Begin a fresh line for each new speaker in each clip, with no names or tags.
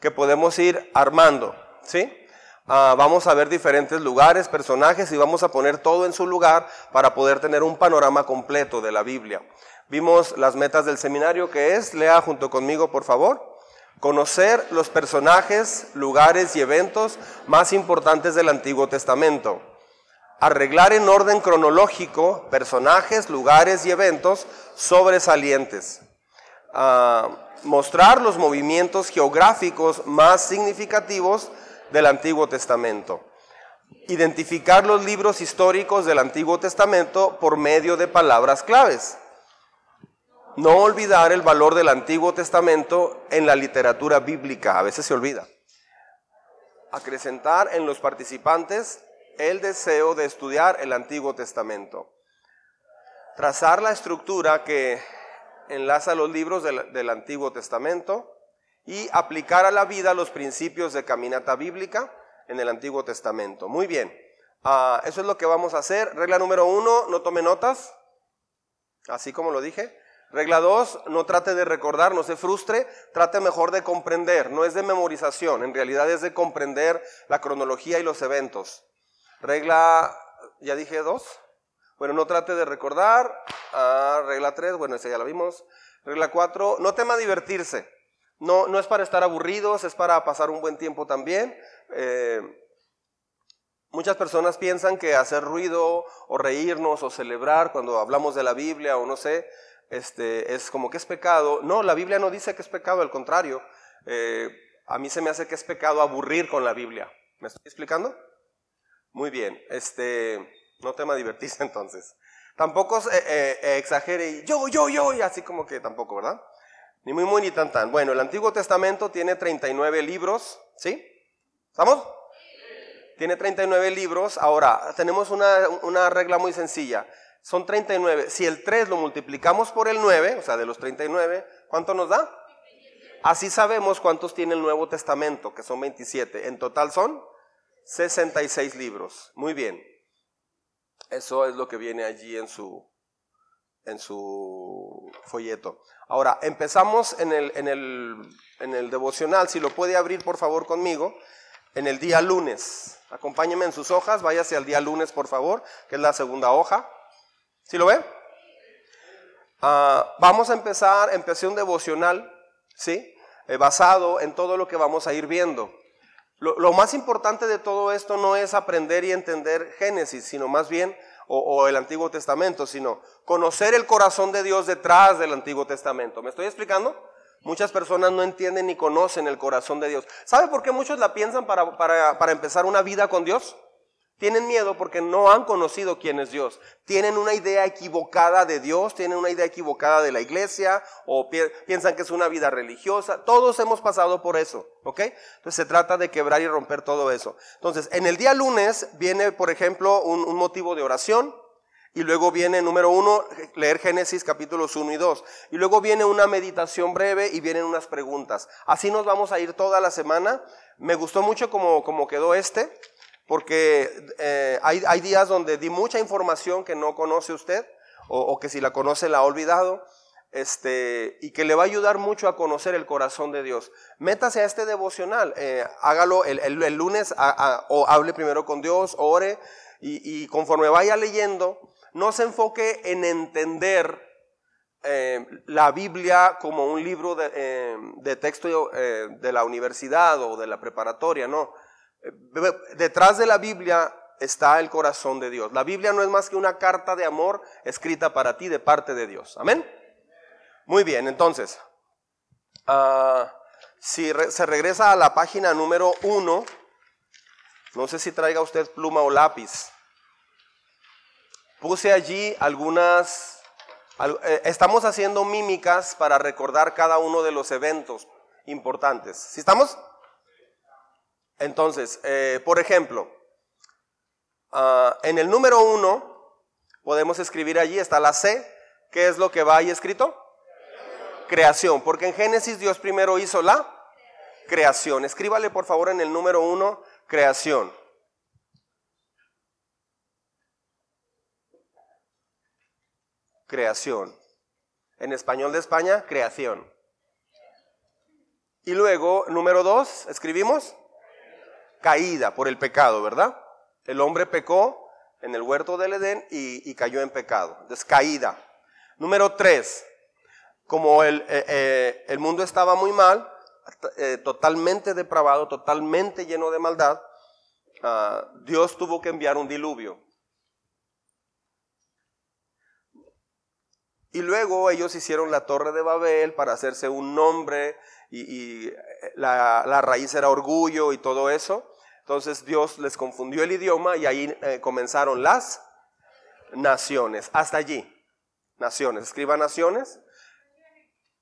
que podemos ir armando, ¿sí? Ah, vamos a ver diferentes lugares, personajes y vamos a poner todo en su lugar para poder tener un panorama completo de la Biblia. Vimos las metas del seminario que es, lea junto conmigo por favor, conocer los personajes, lugares y eventos más importantes del Antiguo Testamento. Arreglar en orden cronológico personajes, lugares y eventos sobresalientes. Ah, mostrar los movimientos geográficos más significativos del Antiguo Testamento. Identificar los libros históricos del Antiguo Testamento por medio de palabras claves. No olvidar el valor del Antiguo Testamento en la literatura bíblica, a veces se olvida. Acrecentar en los participantes el deseo de estudiar el Antiguo Testamento. Trazar la estructura que enlaza los libros del, Antiguo Testamento y aplicar a la vida los principios de caminata bíblica en el Antiguo Testamento. Muy bien, ah, eso es lo que vamos a hacer. Regla número uno, no tome notas, así como lo dije. Regla dos, no trate de recordar, no se frustre, trate mejor de comprender, no es de memorización, en realidad es de comprender la cronología y los eventos. Regla, ya dije dos, bueno, no trate de recordar. Ah, regla 3, bueno, esa ya la vimos. Regla 4, no tema divertirse. No, no es para estar aburridos, es para pasar un buen tiempo también. Eh, muchas personas piensan que hacer ruido o reírnos o celebrar cuando hablamos de la Biblia o no sé, este, es como que es pecado. No, la Biblia no dice que es pecado, al contrario. Eh, a mí se me hace que es pecado aburrir con la Biblia. ¿Me estoy explicando? Muy bien. Este, no tema divertirse entonces. Tampoco eh, eh, exagere y yo, yo, yo, y así como que tampoco, ¿verdad? Ni muy, muy, ni tan, tan. Bueno, el Antiguo Testamento tiene 39 libros, ¿sí? ¿Estamos? Tiene 39 libros. Ahora, tenemos una, una regla muy sencilla. Son 39. Si el 3 lo multiplicamos por el 9, o sea, de los 39, ¿cuánto nos da? Así sabemos cuántos tiene el Nuevo Testamento, que son 27. En total son 66 libros. Muy bien. Eso es lo que viene allí en su, en su folleto. Ahora, empezamos en el, en, el, en el devocional, si lo puede abrir por favor conmigo, en el día lunes. Acompáñeme en sus hojas, váyase al día lunes por favor, que es la segunda hoja. ¿Sí lo ve? Ah, vamos a empezar, empecé un devocional, ¿sí? Eh, basado en todo lo que vamos a ir viendo. Lo, más importante de todo esto no es aprender y entender Génesis, sino más bien, o, el Antiguo Testamento, sino conocer el corazón de Dios detrás del Antiguo Testamento. ¿Me estoy explicando? Muchas personas no entienden ni conocen el corazón de Dios. ¿Sabe por qué muchos la piensan para, para empezar una vida con Dios? Tienen miedo porque no han conocido quién es Dios. Tienen una idea equivocada de Dios, tienen una idea equivocada de la iglesia o piensan que es una vida religiosa. Todos hemos pasado por eso, ¿ok? Entonces se trata de quebrar y romper todo eso. Entonces, en el día lunes viene, por ejemplo, un, motivo de oración. Y luego viene, número uno, leer Génesis capítulos 1 y 2. Y luego viene una meditación breve y vienen unas preguntas. Así nos vamos a ir toda la semana. Me gustó mucho como, como quedó este porque eh, hay, días donde di mucha información que no conoce usted o, que si la conoce la ha olvidado. Este, y que le va a ayudar mucho a conocer el corazón de Dios. Métase a este devocional, eh, hágalo el, lunes, o hable primero con Dios, ore, y, y, conforme vaya leyendo, no se enfoque en entender eh, la Biblia como un libro de, de texto de la universidad o de la preparatoria, no Detrás de la Biblia está el corazón de Dios. La Biblia no es más que una carta de amor escrita para ti de parte de Dios. Amén. Muy bien, entonces, ah, si se regresa a la página número uno, no sé si traiga usted pluma o lápiz. Puse allí algunas, eh, estamos haciendo mímicas para recordar cada uno de los eventos importantes. ¿Sí estamos? Entonces, eh, por ejemplo, ah, en el número uno podemos escribir allí, está la C, ¿qué es lo que va ahí escrito? Creación, porque en Génesis Dios primero hizo la creación. Escríbale por favor en el número uno, creación. Creación. En español de España, creación. Y luego, número dos, escribimos caída por el pecado, ¿verdad? El hombre pecó en el huerto del Edén y, cayó en pecado. Entonces, caída. Número tres, como el, eh, eh, mundo estaba muy mal, eh, totalmente depravado, totalmente lleno de maldad, ah, Dios tuvo que enviar un diluvio. Y luego ellos hicieron la torre de Babel para hacerse un nombre y, la, raíz era orgullo y todo eso. Entonces Dios les confundió el idioma y ahí comenzaron las naciones. Hasta allí, naciones. Escriba naciones.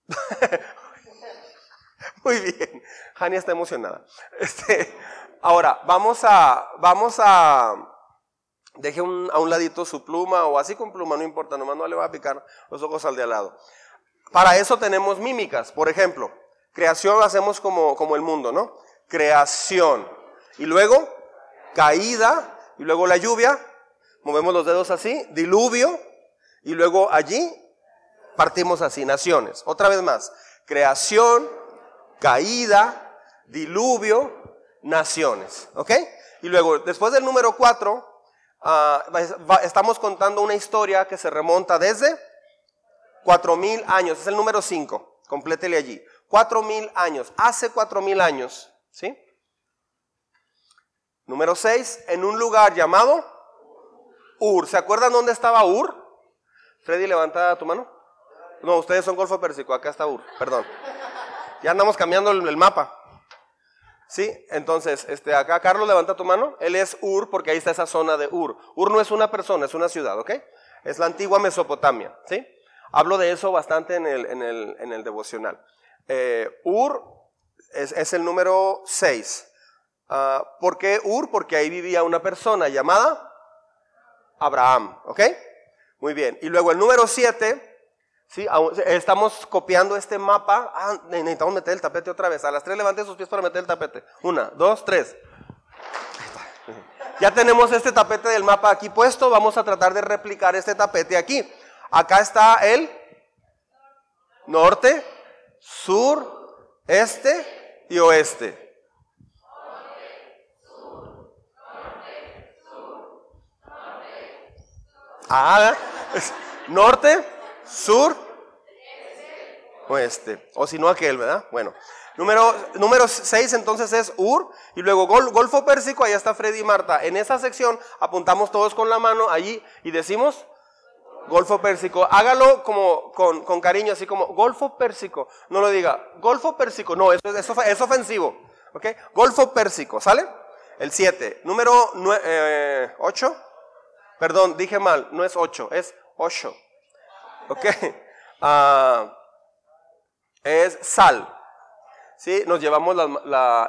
Muy bien. Jania está emocionada. Este, ahora, vamos a, vamos a, deje a un ladito su pluma o así con pluma, no importa, nomás no le va a picar los ojos al de al lado. Para eso tenemos mímicas, por ejemplo. Creación hacemos como, como el mundo, ¿no? Creación. Y luego, caída. Y luego la lluvia. Movemos los dedos así. Diluvio. Y luego allí partimos así, naciones. Otra vez más. Creación, caída, diluvio, naciones. ¿Ok? Y luego, después del número 4, ah, estamos contando una historia que se remonta desde cuatro mil años. Es el número 5. Complétele allí. Cuatro mil años. Hace cuatro mil años. ¿Sí? Número 6. En un lugar llamado Ur. ¿Se acuerdan dónde estaba Ur? Freddy, levanta tu mano. No, ustedes son Golfo Pérsico. Acá está Ur. Perdón. Ya andamos cambiando el, mapa. ¿Sí? Entonces, este, acá Carlos levanta tu mano. Él es Ur porque ahí está esa zona de Ur. Ur no es una persona, es una ciudad, ¿ok? Es la antigua Mesopotamia, ¿sí? Hablo de eso bastante en el, en el, en el devocional. Eh, Ur es, el número 6. Ah, ¿Por qué Ur? Porque ahí vivía una persona llamada Abraham, ¿ok? Muy bien. Y luego el número 7 ¿Sí? Estamos copiando este mapa. Ah, necesitamos meter el tapete otra vez. A las tres levante sus pies para meter el tapete. Una, dos, tres. Ya tenemos este tapete del mapa aquí puesto. Vamos a tratar de replicar este tapete aquí. Acá está el norte, sur, este y oeste. Ah, norte, sur, oeste. O si no aquel, ¿verdad? Bueno. Número, número 6 entonces es Ur. Y luego Golfo Pérsico, ahí está Freddy y Marta. En esa sección apuntamos todos con la mano allí y decimos Golfo Pérsico. Hágalo como con, cariño, así como Golfo Pérsico. No lo diga Golfo Pérsico. No, eso, eso es ofensivo. ¿Ok? Golfo Pérsico, ¿sale? El 7. Número 8. Eh, Perdón, dije mal. No es 8, es 8. ¿Ok? Ah, es sal. ¿Sí? Nos llevamos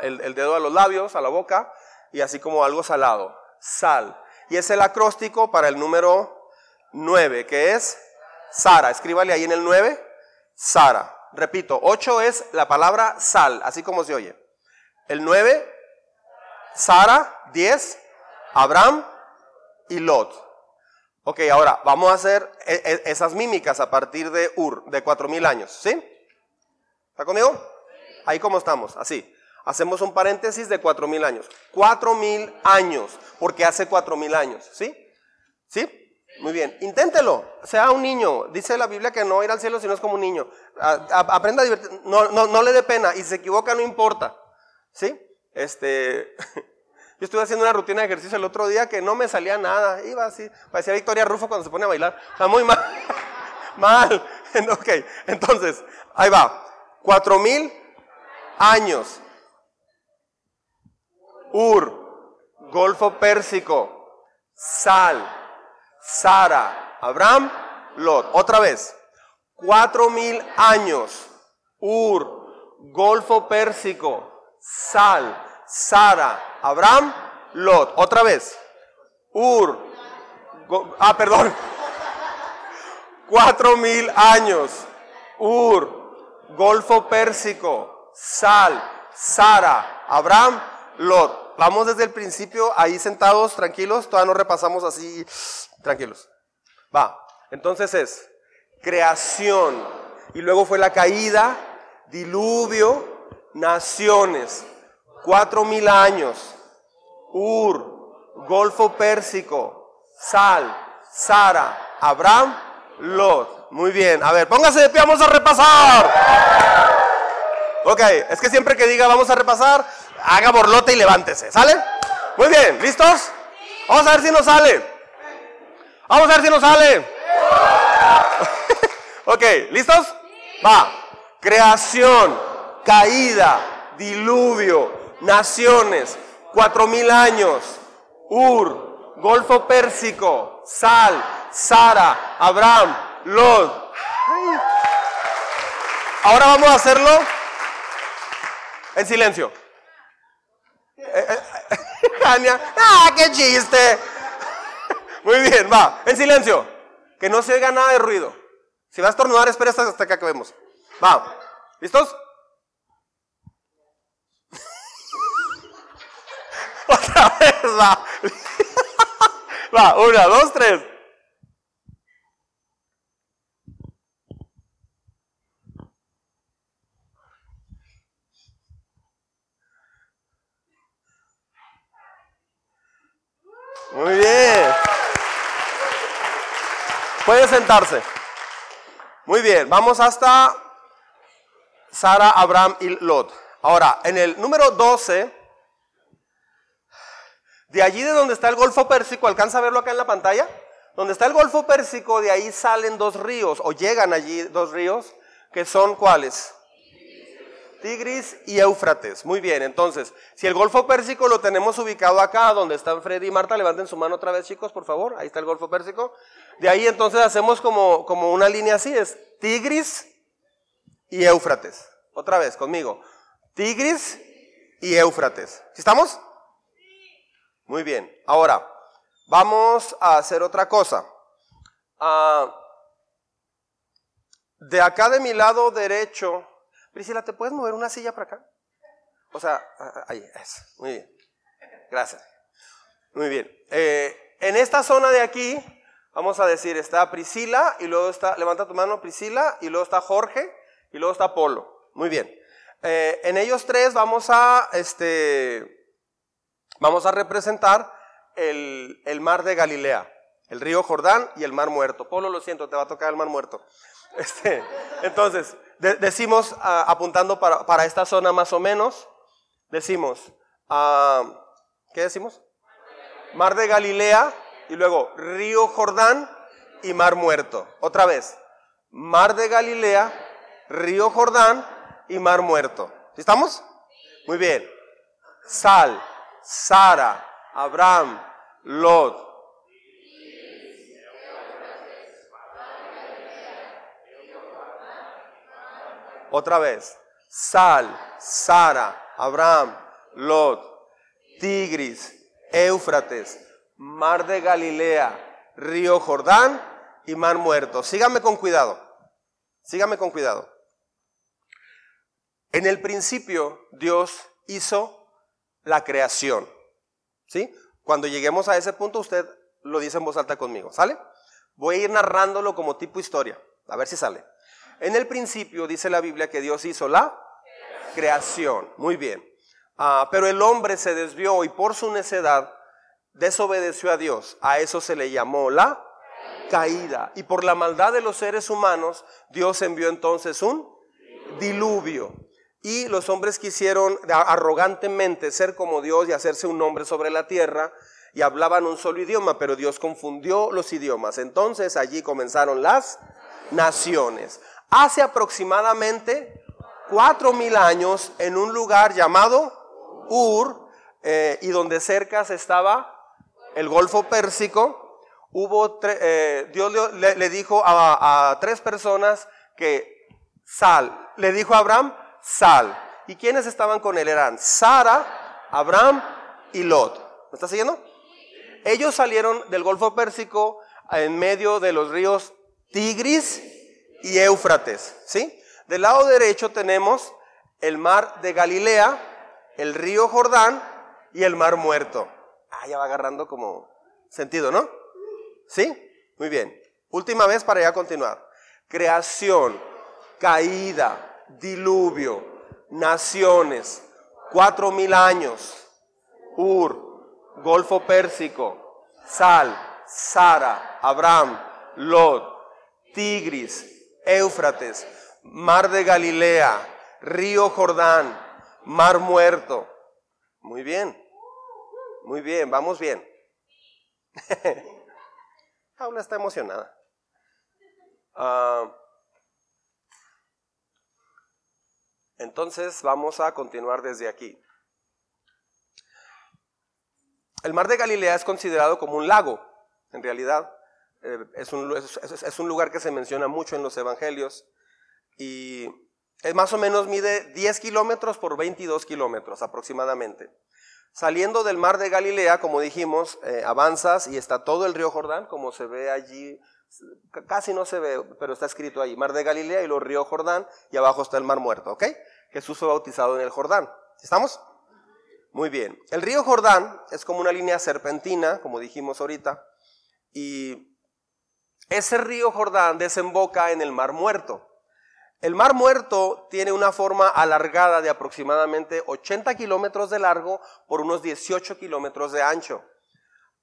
el, dedo a los labios, a la boca, y así como algo salado. Sal. Y es el acróstico para el número 9, que es Sara. Escríbale ahí en el 9, Sara. Repito, 8 es la palabra sal, así como se oye. El 9, Sara. 10, Abraham y Lot. Ok, ahora vamos a hacer e, e, esas mímicas a partir de Ur, de 4000 años, ¿sí? ¿Está conmigo? Ahí como estamos, así. Hacemos un paréntesis de 4000 años. 4000 años, porque hace 4000 años, ¿sí? ¿Sí? Muy bien, inténtelo, sea un niño. Dice la Biblia que no ir al cielo si no es como un niño. aprenda a divertir, no, no, no le dé pena y si se equivoca no importa, ¿sí? Este, Yo estuve haciendo una rutina de ejercicio el otro día que no me salía nada. Iba así, parecía Victoria Rufo cuando se pone a bailar. Está muy mal. mal. ok, entonces, ahí va. Cuatro mil años. Ur, Golfo Pérsico, Sal, Sara, Abraham, Lot. Otra vez. Cuatro mil años. Ur, Golfo Pérsico, Sal, Sara, Abraham, Lot. Otra vez. Ur. ah, perdón. Cuatro mil años. Ur. Golfo Pérsico. Sal. Sara. Abraham. Lot. Vamos desde el principio ahí sentados, tranquilos. Todavía no repasamos así. Tranquilos. Va. Entonces es creación. Y luego fue la caída, diluvio, naciones, cuatro mil años, Ur, Golfo Pérsico, Sal, Sara, Abraham, Lot. Muy bien, a ver, póngase de pie, vamos a repasar. Ok, es que siempre que diga vamos a repasar, haga borlote y levántese, ¿sale? Muy bien, ¿listos? Vamos a ver si nos sale. Vamos a ver si nos sale. ok, ¿listos? Va. Creación, caída, diluvio, naciones, cuatro mil años, Ur, Golfo Pérsico, Sal, Sara, Abraham, Lot. Ahora vamos a hacerlo en silencio. ¡ah, qué chiste! Muy bien, va, en silencio. Que no se oiga nada de ruido. Si vas a estornudar, espera hasta que acabemos. Va, ¿listos? Otra vez, va. Va, una, dos, tres. Muy bien. Puede sentarse. Muy bien, vamos hasta Sara, Abraham y Lot. Ahora, en el número 12, de allí de donde está el Golfo Pérsico, ¿alcanza a verlo acá en la pantalla? Donde está el Golfo Pérsico, de ahí salen dos ríos, o llegan allí dos ríos, que son cuáles? Tigris y Éufrates. Muy bien, entonces, si el Golfo Pérsico lo tenemos ubicado acá, donde están Freddy y Marta, levanten su mano otra vez, chicos, por favor. Ahí está el Golfo Pérsico. De ahí entonces hacemos como, como una línea así, es Tigris y Éufrates. Otra vez, conmigo. Tigris y Éufrates. ¿Sí estamos? Muy bien. Ahora, vamos a hacer otra cosa. Ah, de acá de mi lado derecho, Priscila, ¿te puedes mover una silla para acá? O sea, ah, ah, ahí, eso. Muy bien. Gracias. Muy bien. Eh, en esta zona de aquí, vamos a decir, está Priscila y luego está, levanta tu mano, Priscila, y luego está Jorge y luego está Polo. Muy bien. Eh, en ellos tres vamos a, este, vamos a representar el, el mar de Galilea, el río Jordán y el mar muerto. Polo, lo siento, te va a tocar el mar muerto. Este, entonces, decimos, ah, apuntando para, esta zona más o menos, decimos, ah, ¿qué decimos? Mar de Galilea y luego río Jordán y mar muerto. Otra vez, mar de Galilea, río Jordán y mar muerto. ¿Estamos? Muy bien. Sal, Sara, Abraham, Lot, Otra vez. Sal, Sara, Abraham, Lot, Tigris, Éufrates, Mar de Galilea, Río Jordán y Mar Muerto. Síganme con cuidado. Síganme con cuidado. En el principio Dios hizo la creación. ¿Sí? Cuando lleguemos a ese punto usted lo dice en voz alta conmigo. ¿Sale? Voy a ir narrándolo como tipo historia. A ver si sale. En el principio dice la Biblia que Dios hizo la creación. Muy bien. Ah, pero el hombre se desvió y por su necedad desobedeció a Dios. A eso se le llamó la caída. Y por la maldad de los seres humanos, Dios envió entonces un diluvio. Y los hombres quisieron arrogantemente ser como Dios y hacerse un nombre sobre la tierra y hablaban un solo idioma, pero Dios confundió los idiomas. Entonces allí comenzaron las naciones hace aproximadamente cuatro mil años en un lugar llamado Ur, eh, y donde cerca estaba el Golfo Pérsico, hubo eh, Dios le, dijo a, tres personas que sal, le dijo a Abraham, sal. ¿Y quiénes estaban con él? Eran Sara, Abraham y Lot. ¿Me está siguiendo? Ellos salieron del Golfo Pérsico en medio de los ríos Tigris y Éufrates, ¿sí? Del lado derecho tenemos el mar de Galilea, el río Jordán y el mar muerto. Ah, ya va agarrando como sentido, ¿no? ¿Sí? Muy bien. Última vez para ya continuar. Creación, caída, diluvio, naciones, cuatro mil años, Ur, Golfo Pérsico, Sal, Sara, Abraham, Lot, Tigris, Éufrates, Mar de Galilea, Río Jordán, Mar Muerto. Muy bien, muy bien, vamos bien. Paula está emocionada. Ah, entonces vamos a continuar desde aquí. El mar de Galilea es considerado como un lago, en realidad. Eh, es, un, es, un, lugar que se menciona mucho en los evangelios y es más o menos mide 10 kilómetros por 22 kilómetros aproximadamente. Saliendo del mar de Galilea, como dijimos, eh, avanzas y está todo el río Jordán, como se ve allí, casi no se ve, pero está escrito ahí, mar de Galilea y los río Jordán, y abajo está el mar muerto, ¿ok? Jesús fue bautizado en el Jordán. ¿Estamos? Muy bien. El río Jordán es como una línea serpentina, como dijimos ahorita, y ese río Jordán desemboca en el mar muerto. El mar muerto tiene una forma alargada de aproximadamente 80 kilómetros de largo por unos 18 kilómetros de ancho.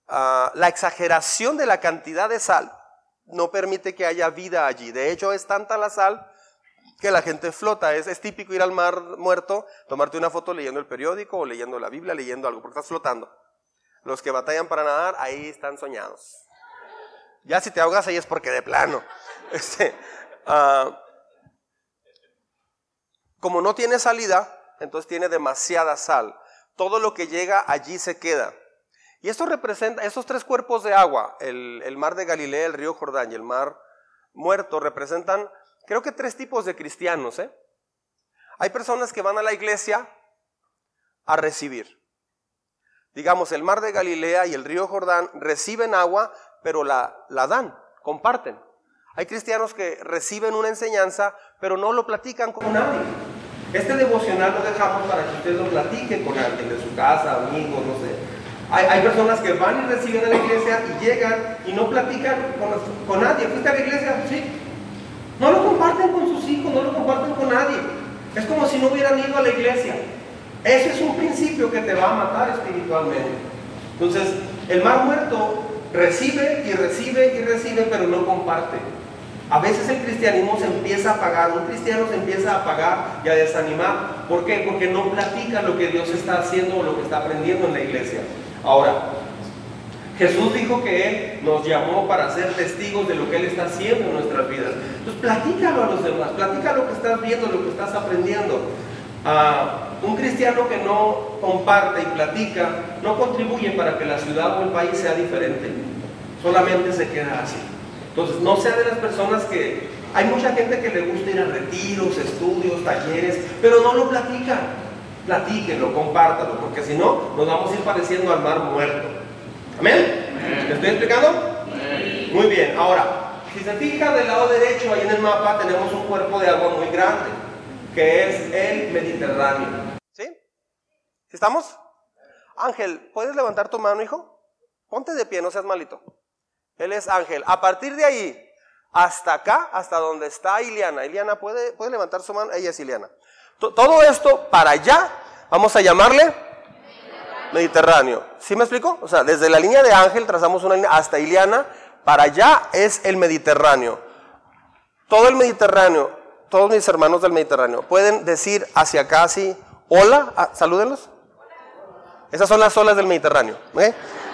Ah, la exageración de la cantidad de sal no permite que haya vida allí. De hecho, es tanta la sal que la gente flota. Es, es, típico ir al mar muerto, tomarte una foto leyendo el periódico o leyendo la Biblia, leyendo algo, porque estás flotando. Los que batallan para nadar, ahí están soñados. Ya si te ahogas ahí es porque de plano. Este, uh, como no tiene salida, entonces tiene demasiada sal. Todo lo que llega allí se queda. Y esto representa, esos tres cuerpos de agua, el, mar de Galilea, el río Jordán y el mar muerto, representan, creo que tres tipos de cristianos. ¿eh? Hay personas que van a la iglesia a recibir. Digamos, el mar de Galilea y el río Jordán reciben agua, pero la, la dan, comparten. Hay cristianos que reciben una enseñanza, pero no lo platican con nadie. Este devocional lo dejamos para que usted lo platique con alguien de su casa, amigos, no sé. Hay, personas que van y reciben a la iglesia y llegan y no platican con, nadie. ¿Fuiste a la iglesia? Sí. No lo comparten con sus hijos, no lo comparten con nadie. Es como si no hubieran ido a la iglesia. Ese es un principio que te va a matar espiritualmente. Entonces, el mar muerto recibe y recibe y recibe, pero no comparte. A veces el cristianismo se empieza a apagar, un cristiano se empieza a apagar y a desanimar. ¿Por qué? Porque no platica lo que Dios está haciendo o lo que está aprendiendo en la iglesia. Ahora, Jesús dijo que Él nos llamó para ser testigos de lo que Él está haciendo en nuestras vidas. Entonces, platícalo a los demás, platica lo que estás viendo, lo que estás aprendiendo. Ah, un cristiano que no comparte y platica no contribuye para que la ciudad o el país sea diferente. Solamente se queda así. Entonces, no sea de las personas que... Hay mucha gente que le gusta ir a retiros, estudios, talleres, pero no lo platican. Platíquenlo, compártalo, porque si no, nos vamos a ir pareciendo al mar muerto. ¿Amén? ¿Me estoy explicando? Muy bien, ahora, si se fija del lado derecho, ahí en el mapa, tenemos un cuerpo de agua muy grande, que es el Mediterráneo. ¿Sí? ¿Sí estamos? Ángel, ¿puedes levantar tu mano, hijo? Ponte de pie, no seas malito. Él es ángel. A partir de ahí, hasta acá, hasta donde está Iliana. Iliana, ¿puede, puede levantar su mano? Ella es Iliana. Todo esto para allá, vamos a llamarle Mediterráneo. ¿Sí me explico? O sea, desde la línea de ángel trazamos una línea hasta Iliana, para allá es el Mediterráneo. Todo el Mediterráneo, todos mis hermanos del Mediterráneo, pueden decir hacia acá así, hola, ah, salúdenlos. Esas son las olas del Mediterráneo.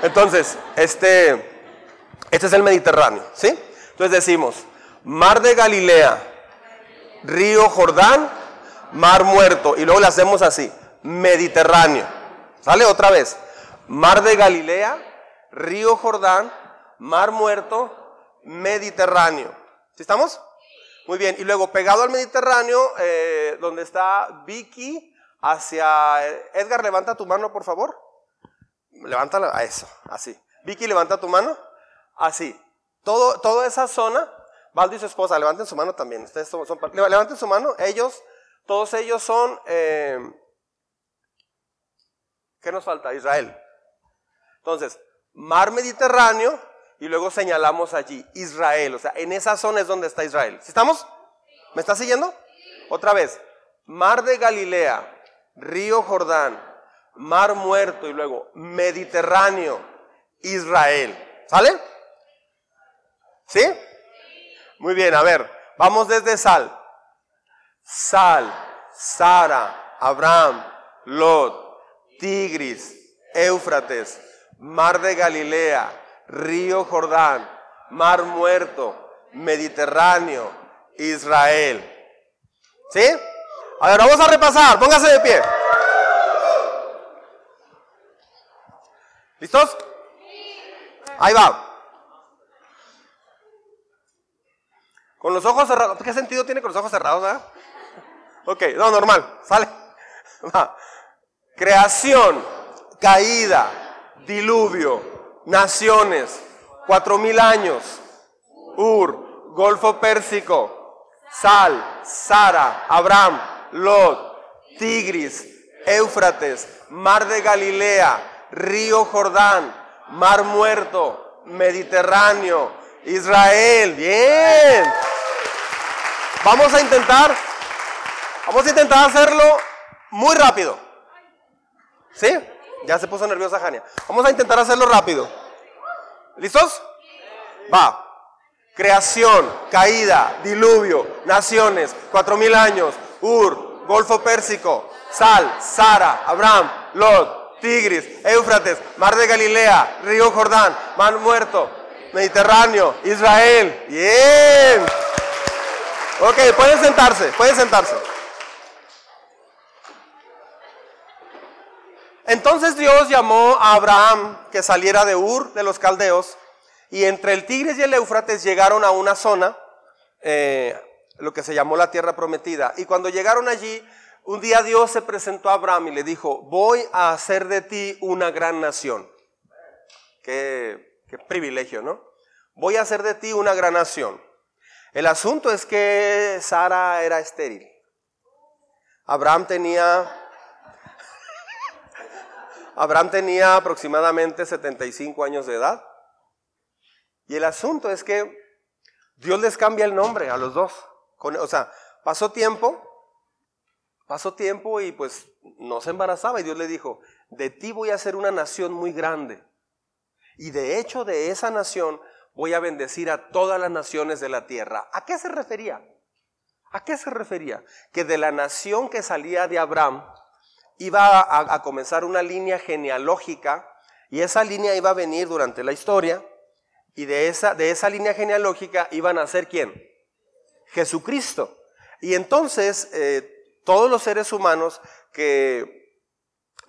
Entonces, este... Este es el Mediterráneo, ¿sí? Entonces decimos, mar de Galilea, río Jordán, mar muerto. Y luego le hacemos así, Mediterráneo. ¿Sale otra vez? Mar de Galilea, río Jordán, mar muerto, Mediterráneo. ¿Sí estamos? Muy bien. Y luego pegado al Mediterráneo, eh, donde está Vicky, hacia... Edgar, levanta tu mano, por favor. Levántala a eso, así. Vicky, levanta tu mano. Así. Todo, toda esa zona, Valdo y su esposa, levanten su mano también. Ustedes son, levanten su mano. Ellos, todos ellos son, eh, ¿qué nos falta? Israel. Entonces, mar Mediterráneo y luego señalamos allí Israel. O sea, en esa zona es donde está Israel. ¿Sí estamos? ¿Me está siguiendo? Otra vez. mar de Galilea, río Jordán, mar muerto y luego Mediterráneo, Israel. ¿Sale? ¿Sí? Muy bien, a ver, vamos desde Sal. Sal, Sara, Abraham, Lot, Tigris, Éufrates, mar de Galilea, río Jordán, mar muerto, Mediterráneo, Israel. ¿Sí? A ver, vamos a repasar, póngase de pie. ¿Listos? Ahí va. Con los ojos cerrados. ¿Qué sentido tiene con los ojos cerrados? Ah? Ok, no, normal. Sale. Va. Creación, caída, diluvio, naciones, cuatro mil años, Ur, Golfo Pérsico, Sal, Sara, Abraham, Lot, Tigris, Éufrates, Mar de Galilea, Río Jordán, Mar Muerto, Mediterráneo, Israel. Bien. Vamos a intentar, vamos a intentar hacerlo muy rápido. ¿Sí? Ya se puso nerviosa Jania. Vamos a intentar hacerlo rápido. ¿Listos? Va. Creación, caída, diluvio, naciones, cuatro mil años, Ur, Golfo Pérsico, Sal, Sara, Abraham, Lot, Tigris, Éufrates, Mar de Galilea, Río Jordán, Mar Muerto, Mediterráneo, Israel. Bien. Ok, pueden sentarse, pueden sentarse. Entonces Dios llamó a Abraham que saliera de Ur de los caldeos y entre el Tigris y el Éufrates llegaron a una zona, eh, lo que se llamó la tierra prometida. Y cuando llegaron allí, un día Dios se presentó a Abraham y le dijo, voy a hacer de ti una gran nación. Qué, privilegio, ¿no? Voy a hacer de ti una gran nación. El asunto es que Sara era estéril. Abraham tenía Abraham tenía aproximadamente 75 años de edad. Y el asunto es que Dios les cambia el nombre a los dos. O sea, pasó tiempo, pasó tiempo y pues no se embarazaba y Dios le dijo, de ti voy a hacer una nación muy grande. Y de hecho de esa nación voy a bendecir a todas las naciones de la tierra. ¿A qué se refería? ¿A qué se refería? Que de la nación que salía de Abraham iba a, comenzar una línea genealógica y esa línea iba a venir durante la historia y de esa, de esa línea genealógica iban a ser quién? Jesucristo. Y entonces eh, todos los seres humanos que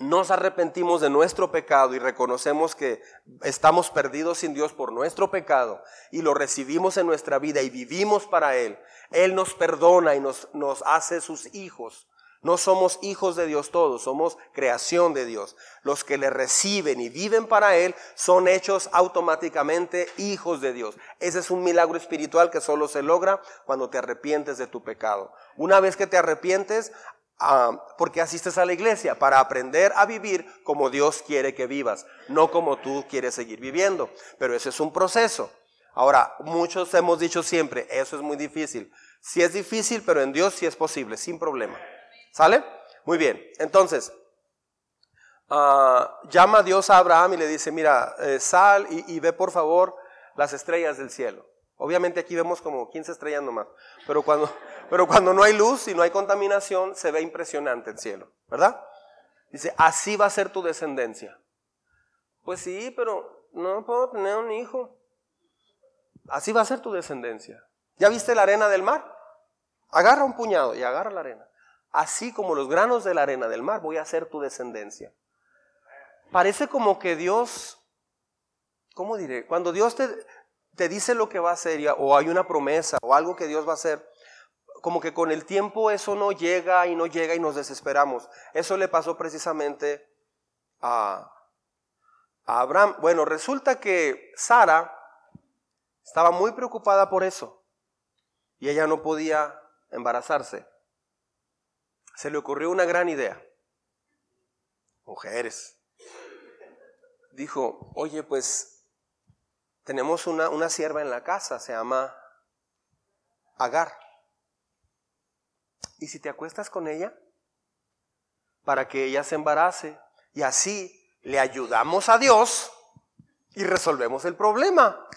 nos arrepentimos de nuestro pecado y reconocemos que estamos perdidos sin Dios por nuestro pecado y lo recibimos en nuestra vida y vivimos para Él, Él nos perdona y nos, nos hace sus hijos. No somos hijos de Dios todos, somos creación de Dios. Los que le reciben y viven para Él son hechos automáticamente hijos de Dios. Ese es un milagro espiritual que solo se logra cuando te arrepientes de tu pecado. Una vez que te arrepientes, ah, porque asistes a la iglesia, para aprender a vivir como Dios quiere que vivas, no como tú quieres seguir viviendo. Pero ese es un proceso. Ahora, muchos hemos dicho siempre, eso es muy difícil. Sí es difícil, pero en Dios sí es posible, sin problema. ¿Sale? Muy bien. Entonces, ah, llama Dios a Abraham y le dice, mira, eh, sal y, ve por favor las estrellas del cielo. Obviamente aquí vemos como 15 estrellas nomás, pero cuando, pero cuando no hay luz y no hay contaminación, se ve impresionante el cielo, ¿verdad? Dice, así va a ser tu descendencia. Pues sí, pero no puedo tener un hijo. Así va a ser tu descendencia. ¿Ya viste la arena del mar? Agarra un puñado y agarra la arena así como los granos de la arena del mar, voy a ser tu descendencia. Parece como que Dios, ¿cómo diré? Cuando Dios te, te dice lo que va a hacer o hay una promesa o algo que Dios va a hacer, como que con el tiempo eso no llega y no llega y nos desesperamos. Eso le pasó precisamente a, a Abraham. Bueno, resulta que Sara estaba muy preocupada por eso y ella no podía embarazarse se le ocurrió una gran idea. Mujeres. Dijo, oye, pues tenemos una, una sierva en la casa, se llama Agar. ¿y si te acuestas con ella? Para que ella se embarace y así le ayudamos a Dios y resolvemos el problema.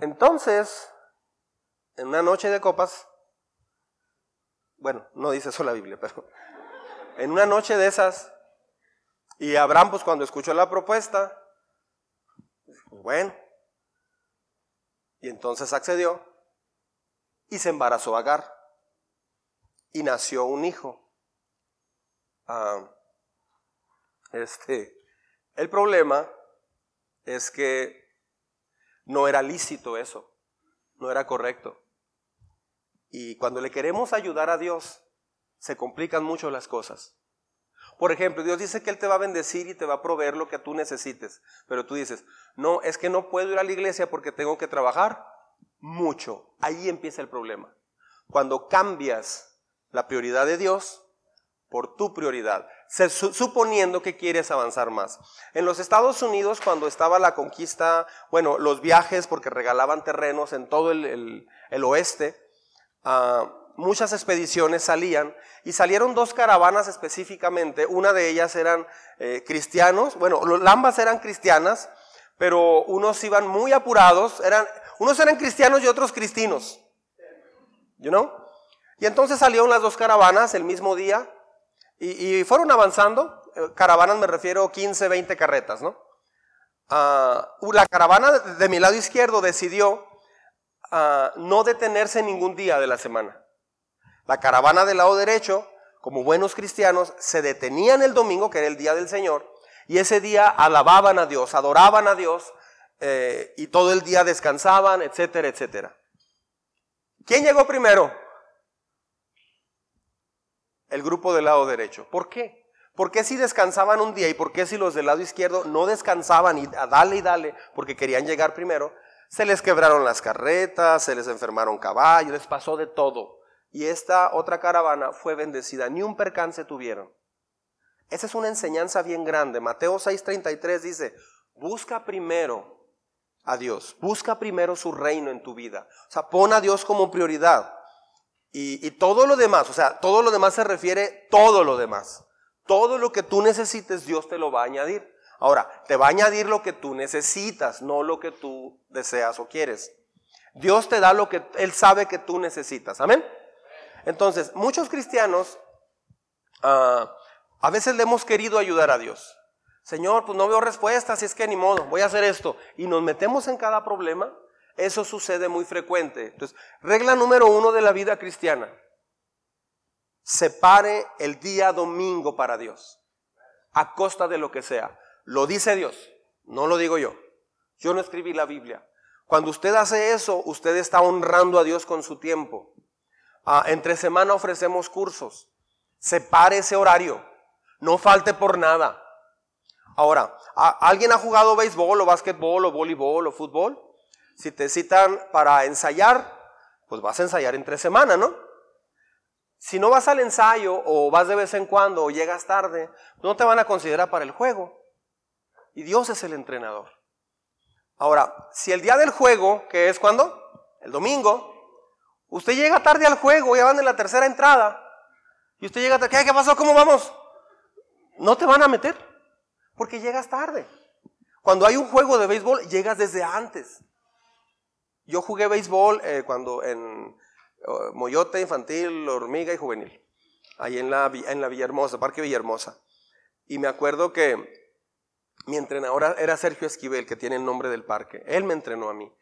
Entonces, en una noche de copas, bueno, no dice eso la Biblia, pero en una noche de esas, y Abraham, pues cuando escuchó la propuesta, pues bueno, y entonces accedió y se embarazó Agar y nació un hijo. Ah, este, el problema es que no era lícito eso, no era correcto. Y cuando le queremos ayudar a Dios, se complican mucho las cosas. Por ejemplo, Dios dice que Él te va a bendecir y te va a proveer lo que tú necesites. Pero tú dices, no, es que no puedo ir a la iglesia porque tengo que trabajar mucho. Ahí empieza el problema. Cuando cambias la prioridad de Dios por tu prioridad, suponiendo que quieres avanzar más. En los Estados Unidos, cuando estaba la conquista, bueno, los viajes, porque regalaban terrenos en todo el, oeste, ah, muchas expediciones salían y salieron dos caravanas específicamente. Una de ellas eran eh, cristianos, bueno, ambas eran cristianas, pero unos iban muy apurados, eran, unos eran cristianos y otros cristinos. You know? Y entonces salieron las dos caravanas el mismo día y, fueron avanzando. Eh, caravanas me refiero 15, 20 carretas, ¿no? Ah, la caravana de mi lado izquierdo decidió ah, no detenerse ningún día de la semana. La caravana del lado derecho, como buenos cristianos, se detenían el domingo, que era el día del Señor, y ese día alababan a Dios, adoraban a Dios, eh, y todo el día descansaban, etcétera, etcétera. ¿Quién llegó primero? El grupo del lado derecho. ¿Por qué? ¿Por qué si descansaban un día y por qué si los del lado izquierdo no descansaban y a dale y dale porque querían llegar primero? Se les quebraron las carretas, se les enfermaron caballos, les pasó de todo. Y esta otra caravana fue bendecida, ni un percance tuvieron. Esa es una enseñanza bien grande. Mateo 6:33 dice, busca primero a Dios. Busca primero su reino en tu vida. O sea, pon a Dios como prioridad. Y, todo lo demás, o sea, todo lo demás se refiere todo lo demás. Todo lo que tú necesites, Dios te lo va a añadir. Ahora, te va a añadir lo que tú necesitas, no lo que tú deseas o quieres. Dios te da lo que Él sabe que tú necesitas. Amén. Entonces, muchos cristianos ah, a veces le hemos querido ayudar a Dios. Señor, pues no veo respuesta, si es que ni modo, voy a hacer esto. Y nos metemos en cada problema. Eso sucede muy frecuente. Entonces, regla número uno de la vida cristiana. Separe el día domingo para Dios. A costa de lo que sea. Lo dice Dios, no lo digo yo. Yo no escribí la Biblia. Cuando usted hace eso, usted está honrando a Dios con su tiempo. Ah, entre semana ofrecemos cursos. Separe ese horario. No falte por nada. Ahora, ¿alguien ha jugado béisbol o básquetbol o voleibol o fútbol? Si te citan para ensayar, pues vas a ensayar entre semana, ¿no? Si no vas al ensayo o vas de vez en cuando o llegas tarde, no te van a considerar para el juego. Y Dios es el entrenador. Ahora, si el día del juego, que es cuando? El domingo, usted llega tarde al juego, ya van en la tercera entrada, y usted llega tarde, ¿qué pasó? ¿Cómo vamos? No te van a meter. Porque llegas tarde. Cuando hay un juego de béisbol, llegas desde antes. Yo jugué béisbol eh, cuando en uh, Moyote, Infantil, Hormiga y Juvenil. Ahí en la, en la Villahermosa, Parque Villahermosa. Y me acuerdo que mi entrenador era Sergio Esquivel, que tiene el nombre del parque. Él me entrenó a mí.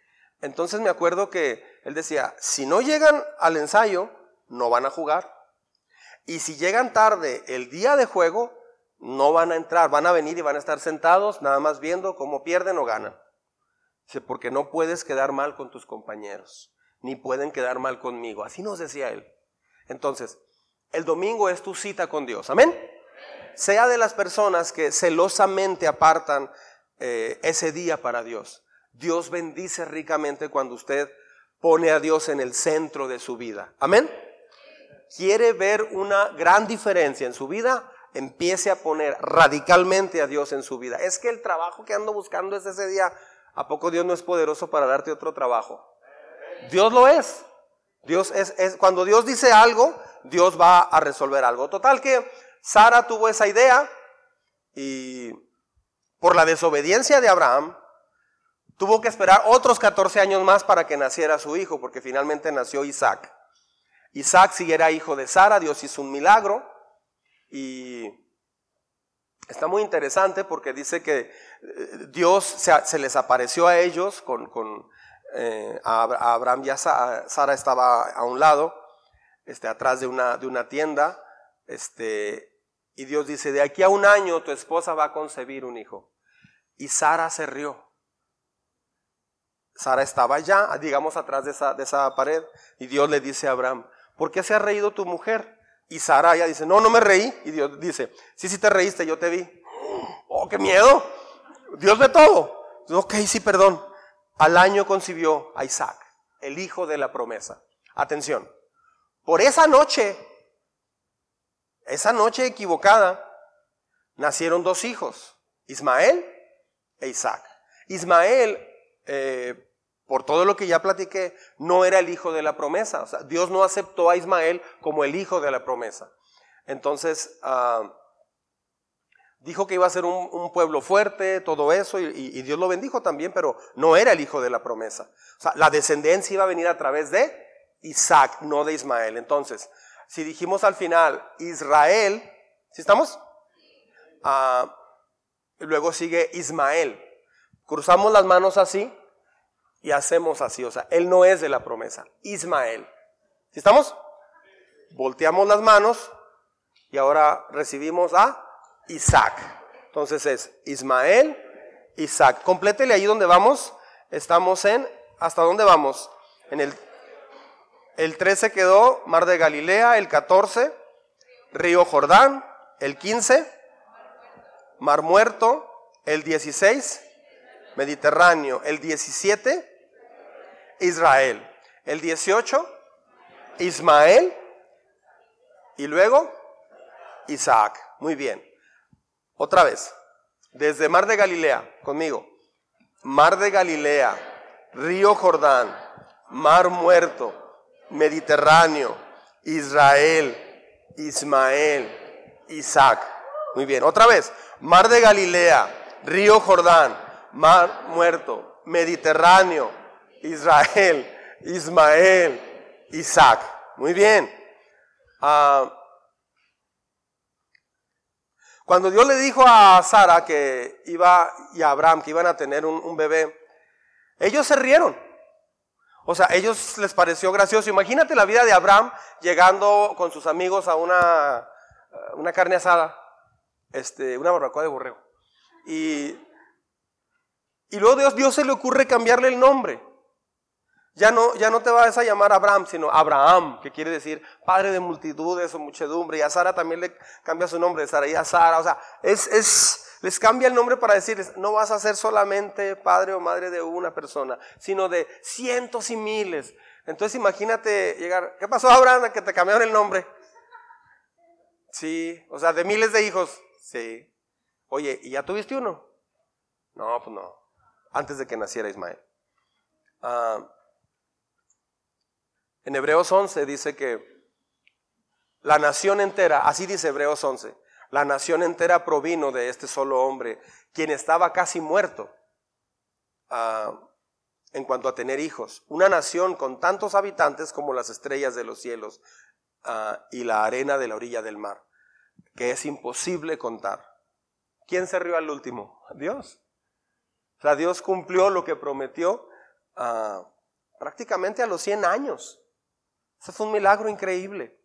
Entonces me acuerdo que él decía, si no llegan al ensayo, no van a jugar. Y si llegan tarde el día de juego, no van a entrar, van a venir y van a estar sentados nada más viendo cómo pierden o ganan. Dice, porque no puedes quedar mal con tus compañeros, ni pueden quedar mal conmigo. Así nos decía él. Entonces, el domingo es tu cita con Dios. Amén. Sea de las personas que celosamente apartan eh, ese día para Dios. Dios bendice ricamente cuando usted pone a Dios en el centro de su vida. Amén. ¿Quiere ver una gran diferencia en su vida? empiece a poner radicalmente a Dios en su vida. Es que el trabajo que ando buscando es ese día. ¿A poco Dios no es poderoso para darte otro trabajo? Dios lo es. Dios es, es, cuando Dios dice algo, Dios va a resolver algo. Total que Sara tuvo esa idea y por la desobediencia de Abraham, tuvo que esperar otros 14 años más para que naciera su hijo, porque finalmente nació Isaac. Isaac sí era hijo de Sara, Dios hizo un milagro y está muy interesante porque dice que eh, Dios se, les apareció a ellos con, eh, a Abraham y a Sara, estaba a un lado, este, atrás de una, de una tienda, este, y Dios dice, de aquí a un año tu esposa va a concebir un hijo. Y Sara se rió. Sara estaba allá, digamos, atrás de esa, de esa pared, y Dios le dice a Abraham, ¿por qué se ha reído tu mujer? Y Sara ya dice, no, no me reí. Y Dios dice, sí, sí te reíste, yo te vi. Oh, qué miedo. Dios ve todo. Ok, sí, perdón. Al año concibió a Isaac, el hijo de la promesa. Atención. Por esa noche, esa noche equivocada, nacieron dos hijos, Ismael e Isaac. Ismael, eh, por todo lo que ya platiqué, no era el hijo de la promesa. O sea, Dios no aceptó a Ismael como el hijo de la promesa. Entonces, ah, dijo que iba a ser un, pueblo fuerte, todo eso, y, Dios lo bendijo también, pero no era el hijo de la promesa. O sea, la descendencia iba a venir a través de Isaac, no de Ismael. Entonces, si dijimos al final Israel, ¿sí estamos? Ah, luego sigue Ismael. Cruzamos las manos así y hacemos así. O sea, él no es de la promesa. Ismael. ¿Sí estamos? Volteamos las manos y ahora recibimos a Isaac. Entonces es Ismael, Isaac. Complétele ahí donde vamos. Estamos en, ¿hasta dónde vamos? En el, el 13 quedó Mar de Galilea, el 14, Río Jordán, el 15, Mar Muerto, el 16, Mediterráneo, el 17, Israel. El 18, Ismael. Y luego, Isaac. Muy bien. Otra vez. Desde Mar de Galilea, conmigo. Mar de Galilea, Río Jordán, Mar Muerto, Mediterráneo, Israel, Ismael, Isaac. Muy bien, otra vez. Mar de Galilea, Río Jordán, Mar Muerto, Mediterráneo, Israel, Ismael, Isaac. Muy bien. Ah, cuando Dios le dijo a Sara que iba y a Abraham que iban a tener un, bebé, ellos se rieron. O sea, ellos les pareció gracioso. Imagínate la vida de Abraham llegando con sus amigos a una, una carne asada, este, una barbacoa de borrego. Y, y luego Dios, Dios se le ocurre cambiarle el nombre. Ya no, ya no te vas a llamar Abraham, sino Abraham, que quiere decir padre de multitudes o muchedumbre. Y a Sara también le cambia su nombre Sara y a Sara. O sea, es, es, les cambia el nombre para decirles, no vas a ser solamente padre o madre de una persona, sino de cientos y miles. Entonces imagínate llegar, ¿qué pasó Abraham? Que te cambiaron el nombre. Sí, o sea, de miles de hijos. Sí. Oye, ¿y ya tuviste uno? No, pues no. Antes de que naciera Ismael. Ah, en Hebreos 11 dice que la nación entera, así dice Hebreos 11, la nación entera provino de este solo hombre, quien estaba casi muerto ah, en cuanto a tener hijos. Una nación con tantos habitantes como las estrellas de los cielos ah, y la arena de la orilla del mar, que es imposible contar. ¿Quién se rió al último? Dios. O sea, Dios cumplió lo que prometió ah, prácticamente a los 100 años. Ese fue un milagro increíble.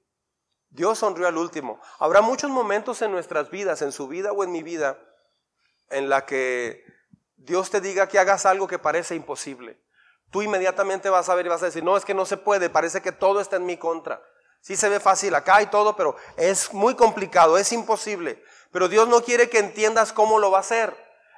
Dios sonrió al último. Habrá muchos momentos en nuestras vidas, en su vida o en mi vida, en la que Dios te diga que hagas algo que parece imposible. Tú inmediatamente vas a ver y vas a decir, no, es que no se puede, parece que todo está en mi contra. Sí se ve fácil acá y todo, pero es muy complicado, es imposible. Pero Dios no quiere que entiendas cómo lo va a hacer.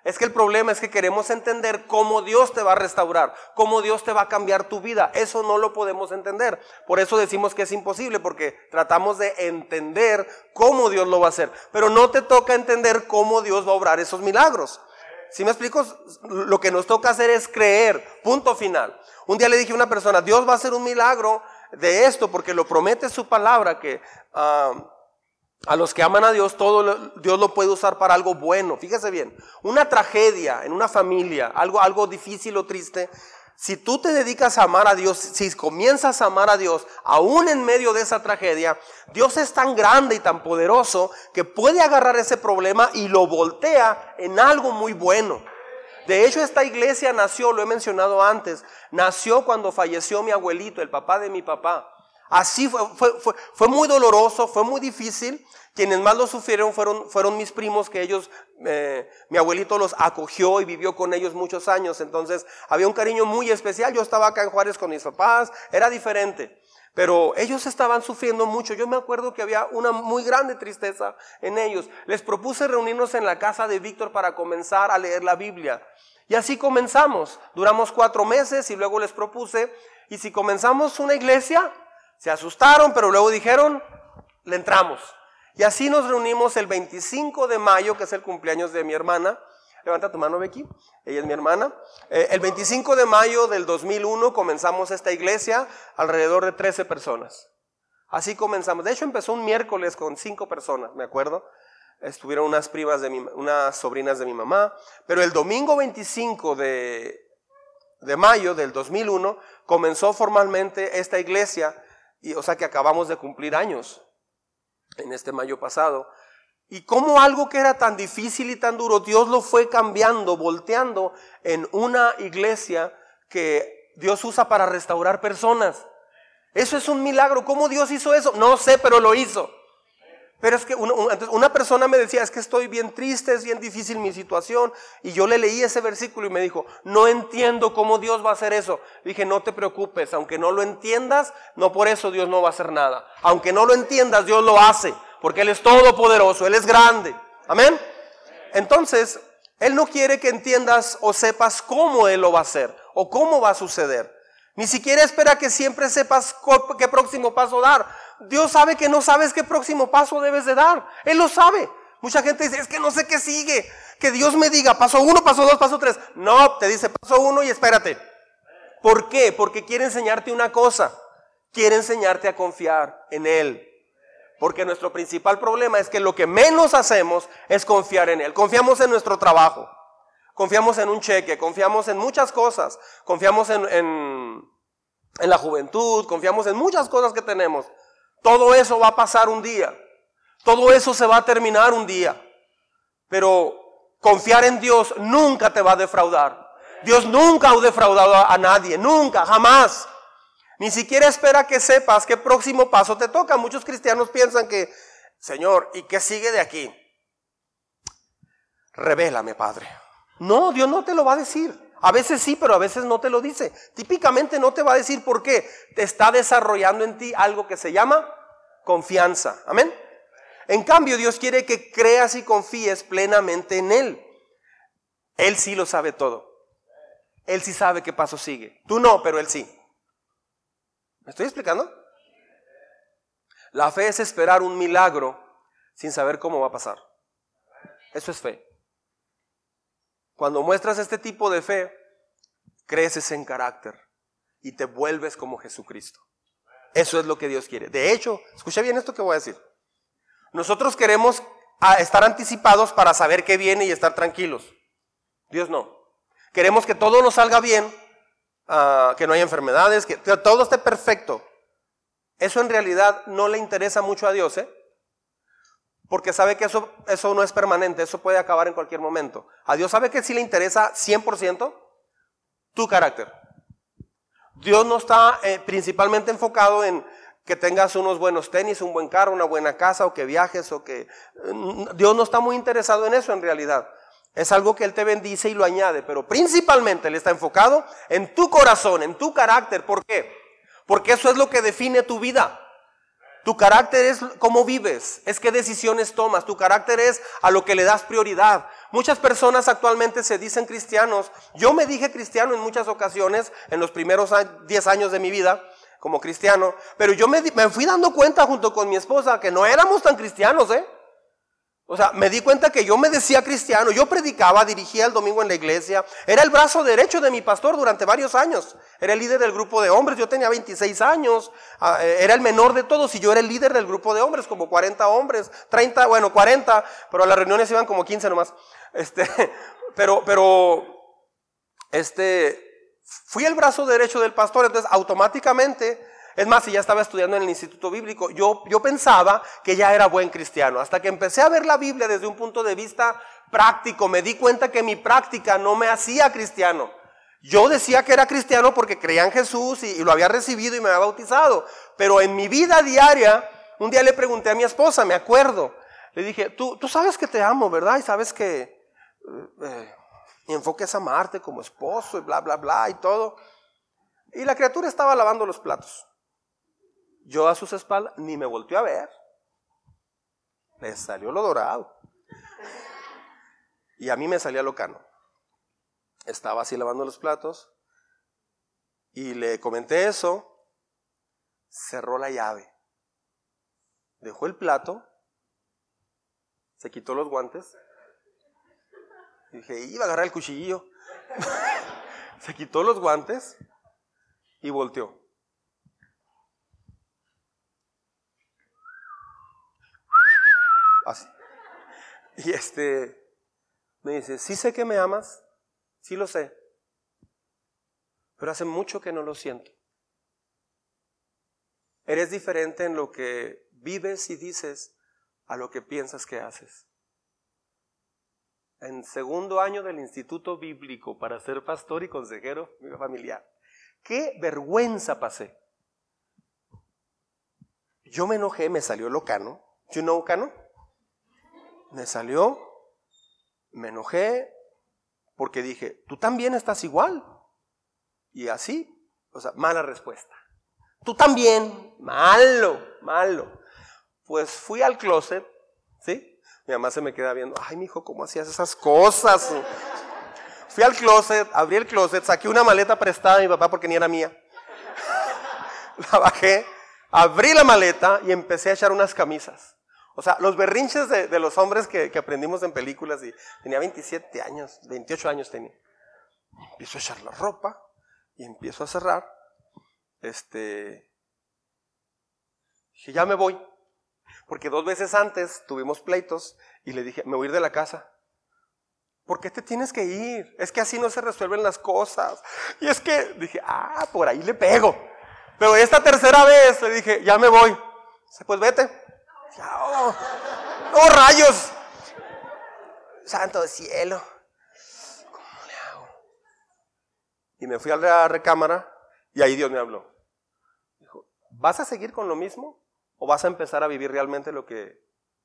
Es que el problema es que queremos entender cómo Dios te va a restaurar, cómo Dios te va a cambiar tu vida. Eso no lo podemos entender. Por eso decimos que es imposible, porque tratamos de entender cómo Dios lo va a hacer. Pero no te toca entender cómo Dios va a obrar esos milagros. Si me explico, lo que nos toca hacer es creer. Punto final. Un día le dije a una persona, Dios va a hacer un milagro de esto porque lo promete su palabra que ah, a los que aman a Dios todo Dios lo puede usar para algo bueno. Fíjese bien, una tragedia en una familia, algo algo difícil o triste, si tú te dedicas a amar a Dios, si comienzas a amar a Dios, aún en medio de esa tragedia, Dios es tan grande y tan poderoso que puede agarrar ese problema y lo voltea en algo muy bueno. De hecho, esta iglesia nació, lo he mencionado antes, nació cuando falleció mi abuelito, el papá de mi papá. Así fue, fue, fue, muy doloroso, fue muy difícil. Quienes más lo sufrieron fueron, fueron mis primos, que ellos, eh, mi abuelito los acogió y vivió con ellos muchos años. Entonces había un cariño muy especial. Yo estaba acá en Juárez con mis papás, era diferente. Pero ellos estaban sufriendo mucho. Yo me acuerdo que había una muy grande tristeza en ellos. Les propuse reunirnos en la casa de Víctor para comenzar a leer la Biblia. Y así comenzamos. Duramos cuatro meses y luego les propuse, ¿y si comenzamos una iglesia? Se asustaron, pero luego dijeron, le entramos. Y así nos reunimos el 25 de mayo, que es el cumpleaños de mi hermana. Levanta tu mano, Becky. Ella es mi hermana. Eh, el 25 de mayo del 2001 comenzamos esta iglesia, alrededor de 13 personas. Así comenzamos. De hecho, empezó un miércoles con cinco personas, me acuerdo estuvieron unas primas de mi, unas sobrinas de mi mamá, pero el domingo 25 de, de mayo del 2001 comenzó formalmente esta iglesia, y, o sea que acabamos de cumplir años en este mayo pasado. Y como algo que era tan difícil y tan duro, Dios lo fue cambiando, volteando en una iglesia que Dios usa para restaurar personas. Eso es un milagro. ¿Cómo Dios hizo eso? No sé, pero lo hizo. Pero es que una, persona me decía, es que estoy bien triste, es bien difícil mi situación. Y yo le leí ese versículo y me dijo, no entiendo cómo Dios va a hacer eso. dije, no te preocupes, aunque no lo entiendas, no por eso Dios no va a hacer nada. Aunque no lo entiendas, Dios lo hace, porque Él es todopoderoso, Él es grande. Amén. Entonces, Él no quiere que entiendas o sepas cómo Él lo va a hacer o cómo va a suceder. Ni siquiera espera que siempre sepas qué próximo paso dar. Dios sabe que no sabes qué próximo paso debes de dar. Él lo sabe. Mucha gente dice, es que no sé qué sigue. Que Dios me diga, paso uno, paso dos, paso tres. No, te dice paso uno y espérate. ¿Por qué? Porque quiere enseñarte una cosa. Quiere enseñarte a confiar en Él. Porque nuestro principal problema es que lo que menos hacemos es confiar en Él. Confiamos en nuestro trabajo. Confiamos en un cheque. Confiamos en muchas cosas. Confiamos en, en, en la juventud. Confiamos en muchas cosas que tenemos. Todo eso va a pasar un día. Todo eso se va a terminar un día. Pero confiar en Dios nunca te va a defraudar. Dios nunca ha defraudado a nadie, nunca, jamás. Ni siquiera espera que sepas qué próximo paso te toca. Muchos cristianos piensan que, Señor, ¿y qué sigue de aquí? Revélame, Padre. No, Dios no te lo va a decir. A veces sí, pero a veces no te lo dice. Típicamente no te va a decir por qué. Te está desarrollando en ti algo que se llama confianza. Amén. En cambio, Dios quiere que creas y confíes plenamente en Él. Él sí lo sabe todo. Él sí sabe qué paso sigue. Tú no, pero Él sí. ¿Me estoy explicando? La fe es esperar un milagro sin saber cómo va a pasar. Eso es fe. Cuando muestras este tipo de fe, creces en carácter y te vuelves como Jesucristo. Eso es lo que Dios quiere. De hecho, escucha bien esto que voy a decir. Nosotros queremos ah, estar anticipados para saber qué viene y estar tranquilos. Dios no. Queremos que todo nos salga bien, ah, que no haya enfermedades, que, todo esté perfecto. Eso en realidad no le interesa mucho a Dios, ¿eh? Porque sabe que eso, eso no es permanente, eso puede acabar en cualquier momento. A Dios sabe que si le interesa 100% tu carácter. Dios no está eh, principalmente enfocado en que tengas unos buenos tenis, un buen carro, una buena casa o que viajes o que... Mm, Dios no está muy interesado en eso en realidad. Es algo que Él te bendice y lo añade, pero principalmente Él está enfocado en tu corazón, en tu carácter. ¿Por qué? Porque eso es lo que define tu vida. Tu carácter es cómo vives, es qué decisiones tomas, tu carácter es a lo que le das prioridad. Muchas personas actualmente se dicen cristianos. Yo me dije cristiano en muchas ocasiones, en los primeros 10 años de mi vida como cristiano, pero yo me, me fui dando cuenta junto con mi esposa que no éramos tan cristianos, ¿eh? O sea, me di cuenta que yo me decía cristiano, yo predicaba, dirigía el domingo en la iglesia, era el brazo derecho de mi pastor durante varios años, era el líder del grupo de hombres, yo tenía 26 años, ah, eh, era el menor de todos y yo era el líder del grupo de hombres, como 40 hombres, 30, bueno, 40, pero a las reuniones iban como 15 nomás. Este, pero, pero, este, fui el brazo derecho del pastor, entonces automáticamente es más, si ya estaba estudiando en el Instituto Bíblico, yo, yo pensaba que ya era buen cristiano. Hasta que empecé a ver la Biblia desde un punto de vista práctico, me di cuenta que mi práctica no me hacía cristiano. Yo decía que era cristiano porque creía en Jesús y, lo había recibido y me había bautizado. Pero en mi vida diaria, un día le pregunté a mi esposa, me acuerdo, le dije, tú, tú sabes que te amo, ¿verdad? Y sabes que eh, eh, mi enfoque es amarte como esposo y bla, bla, bla y todo. Y la criatura estaba lavando los platos. Yo a sus espaldas ni me volteó a ver. Le salió lo dorado. Y a mí me salía lo cano. Estaba así lavando los platos y le comenté eso. Cerró la llave. Dejó el plato. Se quitó los guantes. dije, iba a agarrar el cuchillo. se quitó los guantes y volteó. Así. Y este me dice, sí sé que me amas, sí lo sé, pero hace mucho que no lo siento. Eres diferente en lo que vives y dices a lo que piensas que haces. En segundo año del Instituto Bíblico para ser pastor y consejero familiar. Qué vergüenza pasé. Yo me enojé, me salió lo cano. You know cano? Me salió, me enojé, porque dije, tú también estás igual. Y así, o sea, mala respuesta. Tú también, malo, malo. Pues fui al closet, ¿sí? Mi mamá se me queda viendo, ay, mi hijo, ¿cómo hacías esas cosas? Fui al closet, abrí el closet, saqué una maleta prestada de mi papá porque ni era mía. La bajé, abrí la maleta y empecé a echar unas camisas. O sea, los berrinches de, los hombres que, aprendimos en películas y tenía 27 años, 28 años tenía. Empiezo a echar la ropa y empiezo a cerrar. Este, dije, ya me voy. Porque dos veces antes tuvimos pleitos y le dije, me voy a ir de la casa. ¿Por qué te tienes que ir? Es que así no se resuelven las cosas. Y es que dije, ah, por ahí le pego. Pero esta tercera vez le dije, ya me voy. Pues vete. ¡Oh, ¡Oh, rayos! Santo cielo. ¿Cómo le hago? Y me fui a la recámara y ahí Dios me habló. Dijo, ¿vas a seguir con lo mismo o vas a empezar a vivir realmente lo que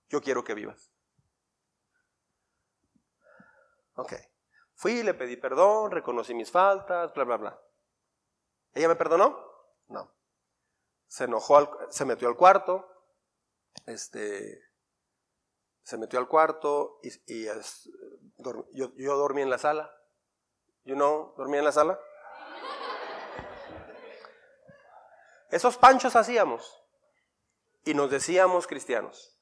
yo quiero que vivas? Ok. Fui, le pedí perdón, reconocí mis faltas, bla, bla, bla. ¿Ella me perdonó? No. Se enojó, se metió al cuarto, este, se metió al cuarto y, yo, dormí en la sala. You know, dormí en la sala. Esos panchos hacíamos y nos decíamos cristianos.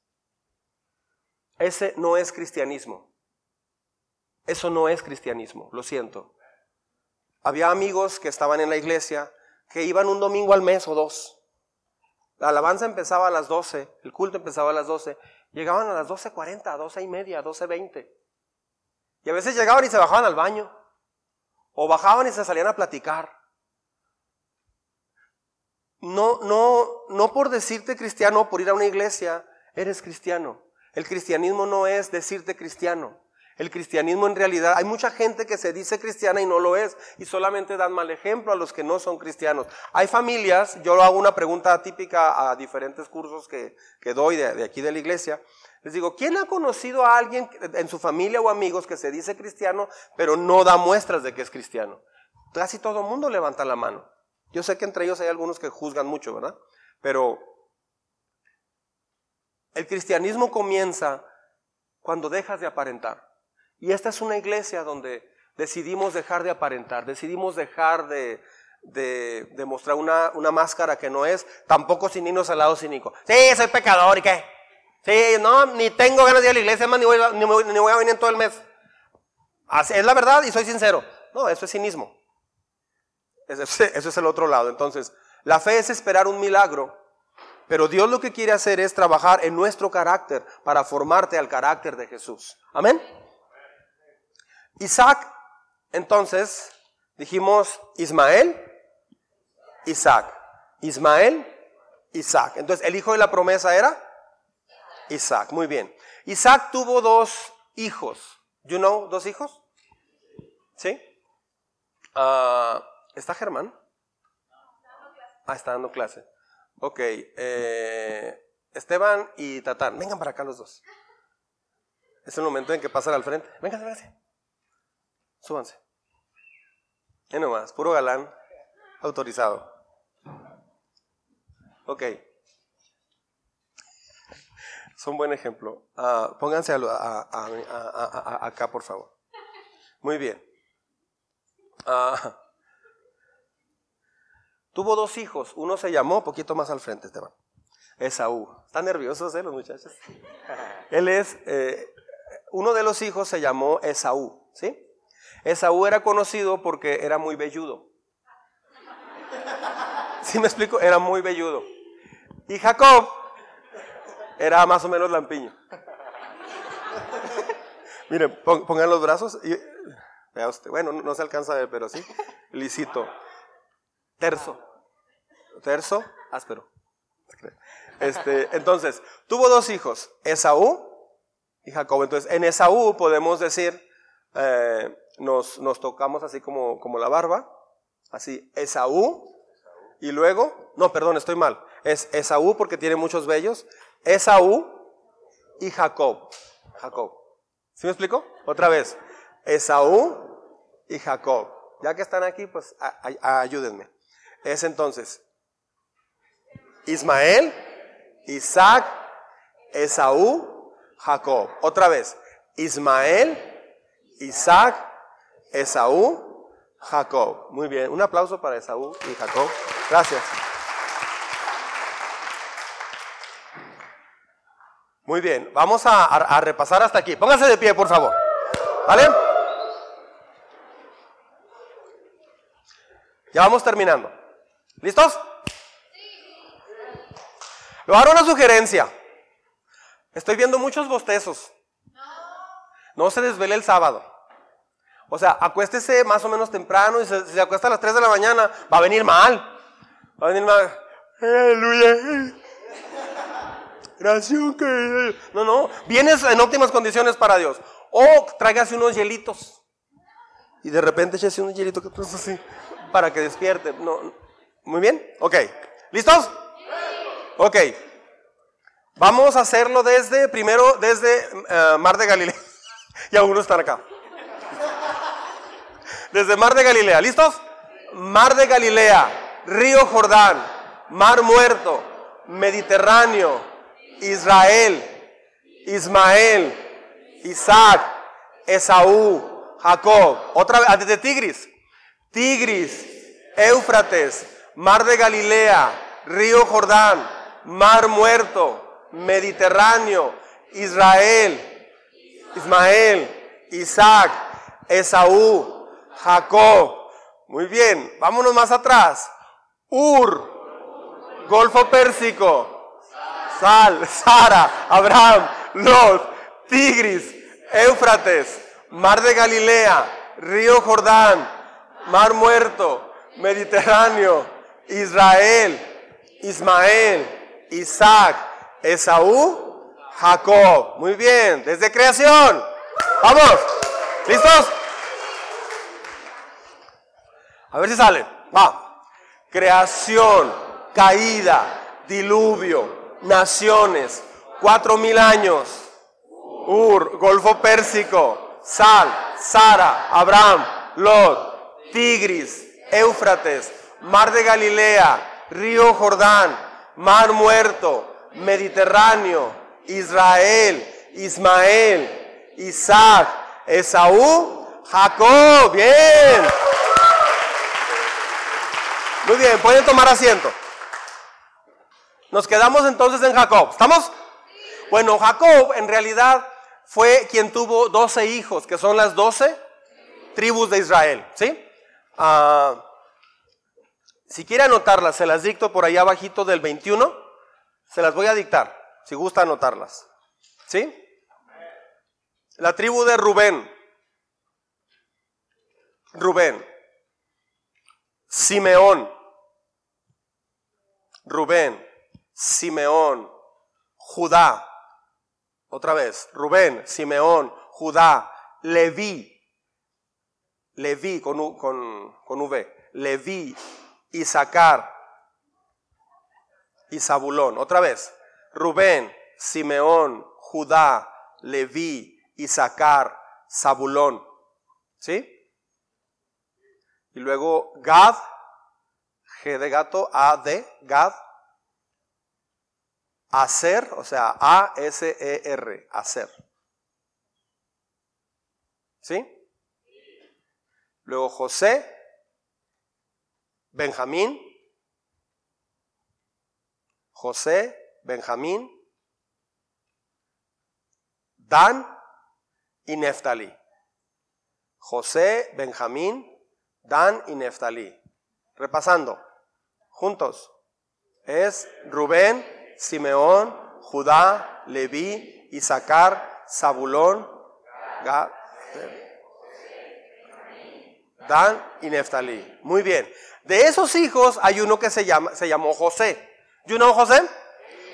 Ese no es cristianismo. Eso no es cristianismo, lo siento. Había amigos que estaban en la iglesia que iban un domingo al mes o dos. La alabanza empezaba a las 12, el culto empezaba a las 12. Llegaban a las 12.40, a 12 y media, 12.20. Y a veces llegaban y se bajaban al baño. O bajaban y se salían a platicar. No, no, no por decirte cristiano, por ir a una iglesia, eres cristiano. El cristianismo no es decirte cristiano. El cristianismo en realidad, hay mucha gente que se dice cristiana y no lo es y solamente dan mal ejemplo a los que no son cristianos. Hay familias, yo hago una pregunta típica a diferentes cursos que, doy de, aquí de la iglesia. Les digo, ¿quién ha conocido a alguien en su familia o amigos que se dice cristiano pero no da muestras de que es cristiano? Casi todo el mundo levanta la mano. Yo sé que entre ellos hay algunos que juzgan mucho, ¿verdad? Pero el cristianismo comienza cuando dejas de aparentar. Y esta es una iglesia donde decidimos dejar de aparentar, decidimos dejar de, de, mostrar una, una, máscara que no es, tampoco sin al lado cínico. Sí, soy pecador y qué. Sí, no, ni tengo ganas de ir a la iglesia, más ni voy, ni, voy, a venir todo el mes. Así, es la verdad y soy sincero. No, eso es cinismo. Eso es el otro lado. Entonces, la fe es esperar un milagro, pero Dios lo que quiere hacer es trabajar en nuestro carácter para formarte al carácter de Jesús. Amén. Isaac, entonces, dijimos Ismael, Isaac. Ismael, Isaac. Entonces, el hijo de la promesa era Isaac. Muy bien. Isaac tuvo dos hijos. You know, dos hijos? ¿Sí? Ah, ¿Está Germán? Ah, está dando clase. Ok. Eh, Esteban y Tatán. Vengan para acá los dos. Es el momento en que pasan al frente. Vengan, vengan. Súbanse. Y nomás, puro galán autorizado. Ok. Es un buen ejemplo. Ah, pónganse acá, por favor. Muy bien. Ah, tuvo dos hijos. Uno se llamó, poquito más al frente, Esteban. Esaú. ¿Están nerviosos, eh, los muchachos? Él es, eh, uno de los hijos se llamó Esaú, ¿sí? Esaú era conocido porque era muy velludo. ¿Sí me explico? Era muy velludo. Y Jacob era más o menos lampiño. Miren, pongan los brazos y vea usted. Bueno, no se alcanza a ver, pero sí. Lisito. Terzo. Terzo, áspero. Este, entonces, tuvo dos hijos, Esaú y Jacob. Entonces, en Esaú podemos decir, eh, nos, nos, tocamos así como, como la barba, así, Esaú, y luego, no, perdón, estoy mal, es Esaú porque tiene muchos bellos, Esaú y Jacob. Jacob. ¿Sí me explico? Otra vez. Esaú y Jacob. Ya que están aquí, pues ayúdenme. Es entonces Ismael, Isaac, Esaú, Jacob. Otra vez. Ismael, Isaac, Esaú, Jacob. Muy bien. Un aplauso para Esaú y Jacob. Gracias. Muy bien, vamos a, repasar hasta aquí. Póngase de pie, por favor. ¿Vale? Ya vamos terminando. ¿Listos? Lo haré una sugerencia. Estoy viendo muchos bostezos. No se desvele el sábado. O sea, acuéstese más o menos temprano y si se acuesta a las 3 de la mañana, va a venir mal. Va a venir mal. Aleluya. Gracias, que... No, no, vienes en óptimas condiciones para Dios. O tráigase unos hielitos. Y de repente échese un hielito que así, para que despierte. No, Muy bien, ok. ¿Listos? Ok. Vamos a hacerlo desde, primero, desde eh, Mar de Galilea. y algunos están acá. Desde Mar de Galilea. ¿Listos? Mar de Galilea, Río Jordán, Mar Muerto, Mediterráneo, Israel, Ismael, Isaac, Esaú, Jacob. Otra vez, de Tigris. Tigris, Éufrates, Mar de Galilea, Río Jordán, Mar Muerto, Mediterráneo, Israel, Ismael, Isaac, Esaú, Jacob. Muy bien, vámonos más atrás. Ur, Golfo Pérsico, Sal, Sara, Abraham, Lot, Tigris, Éufrates, Mar de Galilea, Río Jordán, Mar Muerto, Mediterráneo, Israel, Ismael, Isaac, Esaú, Jacob. Muy bien, desde creación. Vamos, ¿listos? A ver si sale. Va. Creación, caída, diluvio, naciones, cuatro mil años. Ur, Golfo Pérsico, Sal, Sara, Abraham, Lot, Tigris, Éufrates, Mar de Galilea, Río Jordán, Mar Muerto, Mediterráneo, Israel, Ismael, Isaac, Esaú, Jacob. Bien. Muy bien, pueden tomar asiento. Nos quedamos entonces en Jacob. ¿Estamos? Bueno, Jacob en realidad fue quien tuvo 12 hijos, que son las 12 tribus de Israel, ¿sí? Ah, si quiere anotarlas, se las dicto por ahí abajito del 21, se las voy a dictar, si gusta anotarlas, ¿sí? La tribu de Rubén, Rubén, Simeón, Rubén, Simeón, Judá, otra vez, Rubén, Simeón, Judá, Leví, Leví con, con, V, Leví, Isaacar y Zabulón. Otra vez, Rubén, Simeón, Judá, Leví, Isaacar, Zabulón. ¿Sí? Y luego Gad, G de gato, A de Gad, Aser, o sea, A-S-E-R, Aser. ¿Sí? Luego José, Benjamín, José, Benjamín, Dan y Neftalí. José, Benjamín, Dan y Neftalí. Repasando, juntos. Es Rubén, Simeón, Judá, Leví, Isaacar, Zabulón, Gad, Dan y Neftalí. Muy bien. De esos hijos hay uno que se, llama, se llamó José. ¿You know José?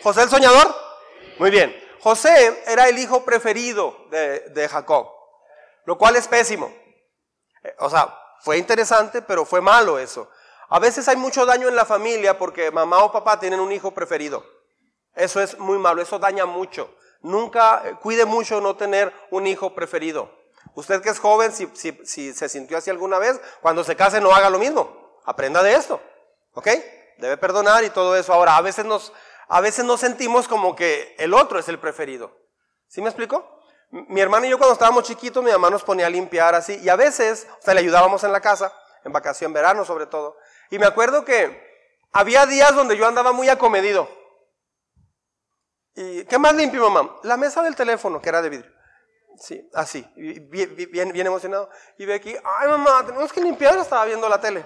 ¿José el soñador? Muy bien. José era el hijo preferido de, de Jacob, lo cual es pésimo. Eh, o sea, fue interesante, pero fue malo eso. A veces hay mucho daño en la familia porque mamá o papá tienen un hijo preferido. Eso es muy malo, eso daña mucho. Nunca, eh, cuide mucho no tener un hijo preferido. Usted que es joven, si, si, se sintió así alguna vez, cuando se case no haga lo mismo. Aprenda de esto. ¿Ok? Debe perdonar y todo eso. Ahora, a veces nos, a veces nos sentimos como que el otro es el preferido. ¿Sí me explico? Mi hermano y yo cuando estábamos chiquitos, mi mamá nos ponía a limpiar así. Y a veces, o sea, le ayudábamos en la casa, en vacación, verano sobre todo. Y me acuerdo que había días donde yo andaba muy acomedido. ¿Y qué más limpio, mamá? La mesa del teléfono, que era de vidrio. Sí, así, bien, bien, emocionado. Y Becky, ay mamá, tenemos que limpiar, estaba viendo la tele.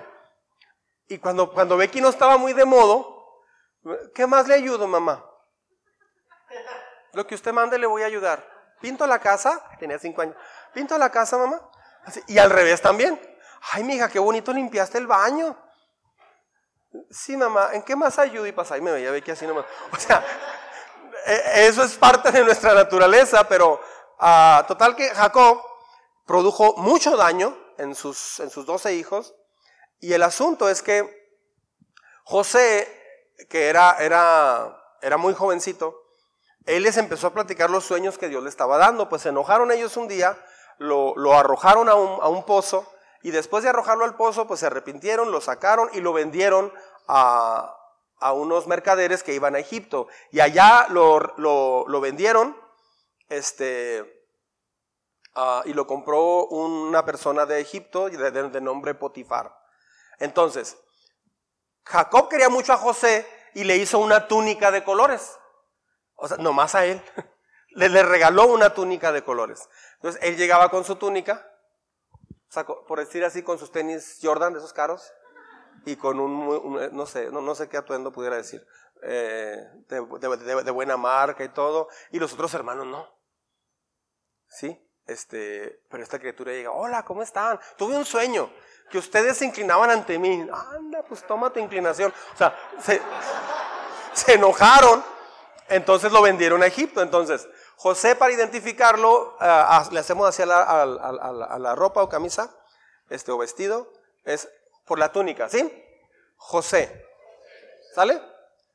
Y cuando, cuando Becky no estaba muy de modo, ¿qué más le ayudo, mamá? Lo que usted mande le voy a ayudar. Pinto la casa, tenía cinco años. Pinto la casa, mamá. y al revés también. Ay, mija, qué bonito limpiaste el baño. Sí, mamá, ¿en qué más ayudo? Y pasa, y me veía Becky así nomás. O sea, e, eso es parte de nuestra naturaleza, pero uh, total que Jacob produjo mucho daño en sus, en sus 12 hijos. Y el asunto es que José, que era, era, era muy jovencito, él les empezó a platicar los sueños que Dios le estaba dando. Pues se enojaron ellos un día, lo, lo arrojaron a un, a un, pozo y después de arrojarlo al pozo, pues se arrepintieron, lo sacaron y lo vendieron a, a unos mercaderes que iban a Egipto. Y allá lo, lo, vendieron este, uh, y lo compró una persona de Egipto de, de, nombre Potifar. Entonces, Jacob quería mucho a José y le hizo una túnica de colores. O sea, nomás a él. Le, le regaló una túnica de colores. Entonces, él llegaba con su túnica, por decir así, con sus tenis Jordan de esos caros, y con un, no sé, no, no, sé qué atuendo pudiera decir, eh, de, buena marca y todo, y los otros hermanos no. ¿Sí? Este, pero esta criatura llega, hola, ¿cómo están? Tuve un sueño, que ustedes se inclinaban ante mí. Anda, pues toma tu inclinación. O sea, se, se enojaron, entonces lo vendieron a Egipto. Entonces, José para identificarlo, uh, le hacemos hacia la, a, la ropa o camisa, este, o vestido, es por la túnica, ¿sí? José. ¿Sale?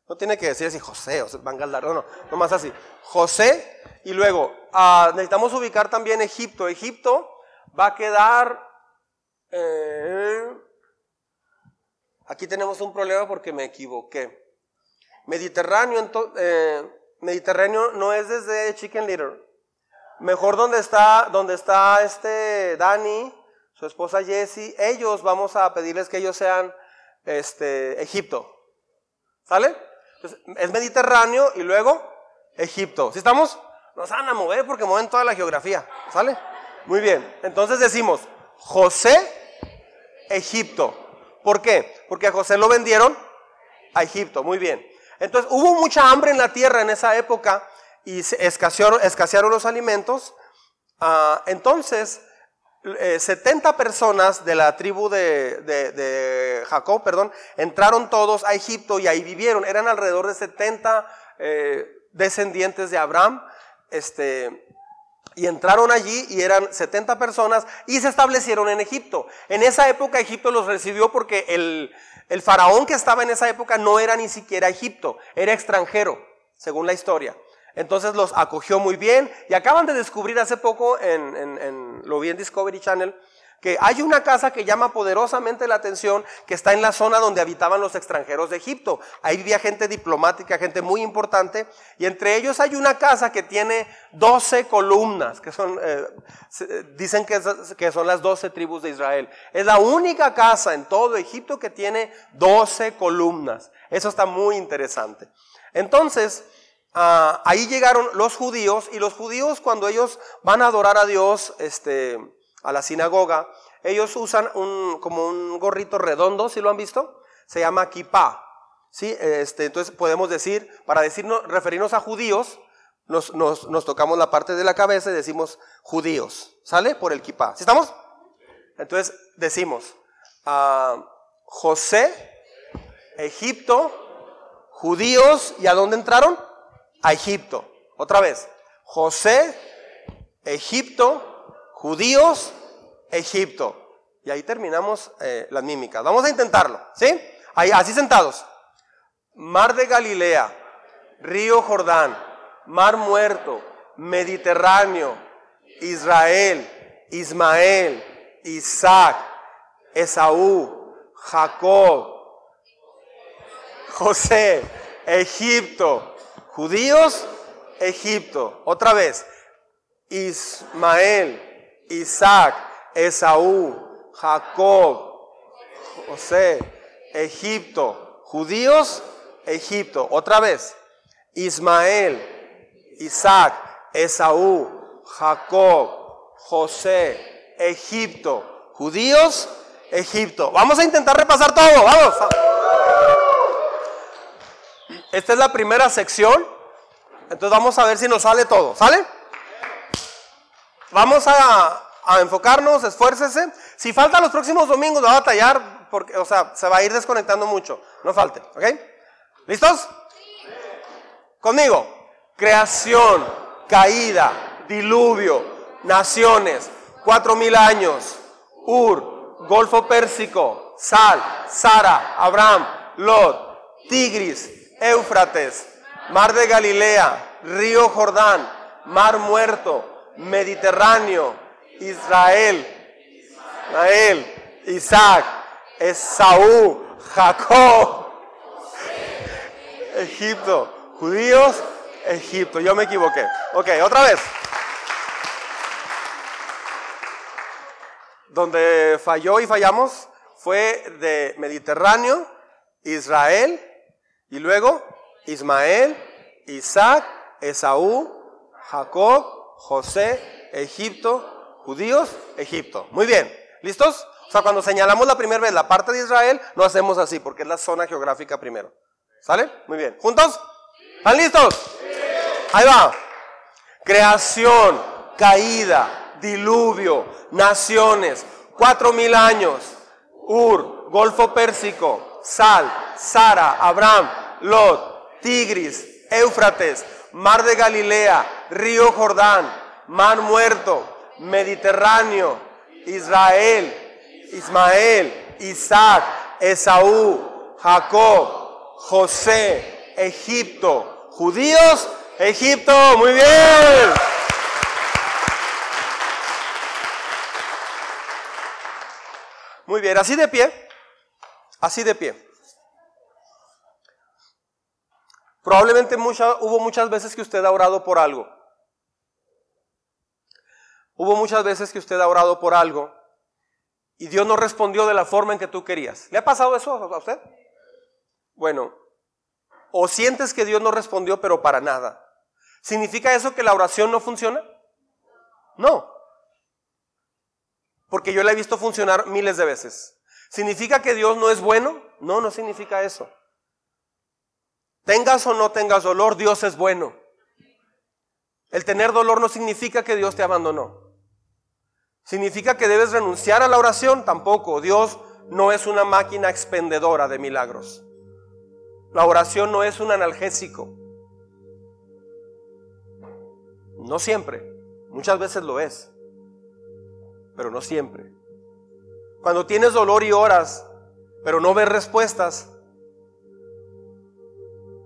No tiene que decir así José o Van no, no, no más así. José y luego ah, necesitamos ubicar también Egipto. Egipto va a quedar... Eh, aquí tenemos un problema porque me equivoqué. Mediterráneo, eh, Mediterráneo no es desde Chicken Little. Mejor donde está, donde está este Dani, su esposa Jessie, ellos vamos a pedirles que ellos sean este, Egipto. ¿Sale? es Mediterráneo y luego Egipto. ¿Sí estamos? Nos van a mover porque mueven toda la geografía. ¿Sale? Muy bien. Entonces decimos, José, Egipto. ¿Por qué? Porque a José lo vendieron a Egipto. Muy bien. Entonces hubo mucha hambre en la tierra en esa época y escasearon, los alimentos. Ah, entonces, 70 eh, personas de la tribu de, Jacob, perdón, entraron todos a Egipto y ahí vivieron. Eran alrededor de 70 eh, descendientes de Abraham. Este, y entraron allí y eran 70 personas y se establecieron en Egipto. En esa época Egipto los recibió porque el, el faraón que estaba en esa época no era ni siquiera Egipto, era extranjero, según la historia. Entonces los acogió muy bien y acaban de descubrir hace poco, en, lo vi en Discovery Channel, que hay una casa que llama poderosamente la atención, que está en la zona donde habitaban los extranjeros de Egipto. Ahí vivía gente diplomática, gente muy importante, y entre ellos hay una casa que tiene 12 columnas, que son, eh, dicen que, que son las 12 tribus de Israel. Es la única casa en todo Egipto que tiene 12 columnas. Eso está muy interesante. Entonces, Ah, ahí llegaron los judíos y los judíos cuando ellos van a adorar a Dios este, a la sinagoga, ellos usan un, como un gorrito redondo, ¿sí lo han visto? Se llama kippah. ¿sí? Este, entonces podemos decir, para decirnos, referirnos a judíos, nos, nos, tocamos la parte de la cabeza y decimos judíos. ¿Sale? Por el kippah. ¿Sí estamos? Entonces decimos, ah, José, Egipto, judíos, ¿y a dónde entraron? a Egipto. Otra vez, José, Egipto, judíos, Egipto. Y ahí terminamos eh, las mímicas. Vamos a intentarlo, ¿sí? Ahí, así sentados. Mar de Galilea, río Jordán, mar muerto, Mediterráneo, Israel, Ismael, Isaac, Esaú, Jacob, José, Egipto, Judíos, Egipto. Otra vez. Ismael, Isaac, Esaú, Jacob, José, Egipto. Judíos, Egipto. Otra vez. Ismael, Isaac, Esaú, Jacob, José, Egipto. Judíos, Egipto. Vamos a intentar repasar todo. Vamos. Esta es la primera sección. Entonces vamos a ver si nos sale todo. ¿Sale? Vamos a, enfocarnos, esfuércese. Si falta los próximos domingos, va a batallar, porque, o sea, se va a ir desconectando mucho. No falte, ¿ok? ¿Listos? Conmigo. Creación, caída, diluvio, naciones, cuatro mil años, Ur, Golfo Pérsico, Sal, Sara, Abraham, Lot, Tigris, Éufrates, Mar de Galilea, Río Jordán, Mar Muerto, Mediterráneo, Israel, Israel, Isaac, Esaú, Jacob, Egipto, judíos, Egipto. Yo me equivoqué. Ok, otra vez. Donde falló y fallamos fue de Mediterráneo, Israel, y luego Ismael, Isaac, Esaú, Jacob, José, Egipto, judíos, Egipto. Muy bien, ¿listos? O sea, cuando señalamos la primera vez la parte de Israel, lo hacemos así, porque es la zona geográfica primero. ¿Sale? Muy bien. ¿Juntos? ¿Están listos? Ahí va. Creación, caída, diluvio, naciones, cuatro mil años, Ur, Golfo Pérsico, Sal, Sara, Abraham, Lot, Tigris, Éufrates, Mar de Galilea, Río Jordán, Mar Muerto, Mediterráneo, Israel, Ismael, Isaac, Esaú, Jacob, José, Egipto, judíos, Egipto, muy bien. Muy bien, así de pie, así de pie. Probablemente hubo muchas veces que usted ha orado por algo. Hubo muchas veces que usted ha orado por algo y Dios no respondió de la forma en que tú querías. ¿Le ha pasado eso a usted? Bueno, o sientes que Dios no respondió pero para nada. ¿Significa eso que la oración no funciona? No. Porque yo la he visto funcionar miles de veces. ¿Significa que Dios no es bueno? No, no significa eso. Tengas o no tengas dolor, Dios es bueno. El tener dolor no significa que Dios te abandonó. ¿Significa que debes renunciar a la oración? Tampoco. Dios no es una máquina expendedora de milagros. La oración no es un analgésico. No siempre. Muchas veces lo es. Pero no siempre. Cuando tienes dolor y oras, pero no ves respuestas,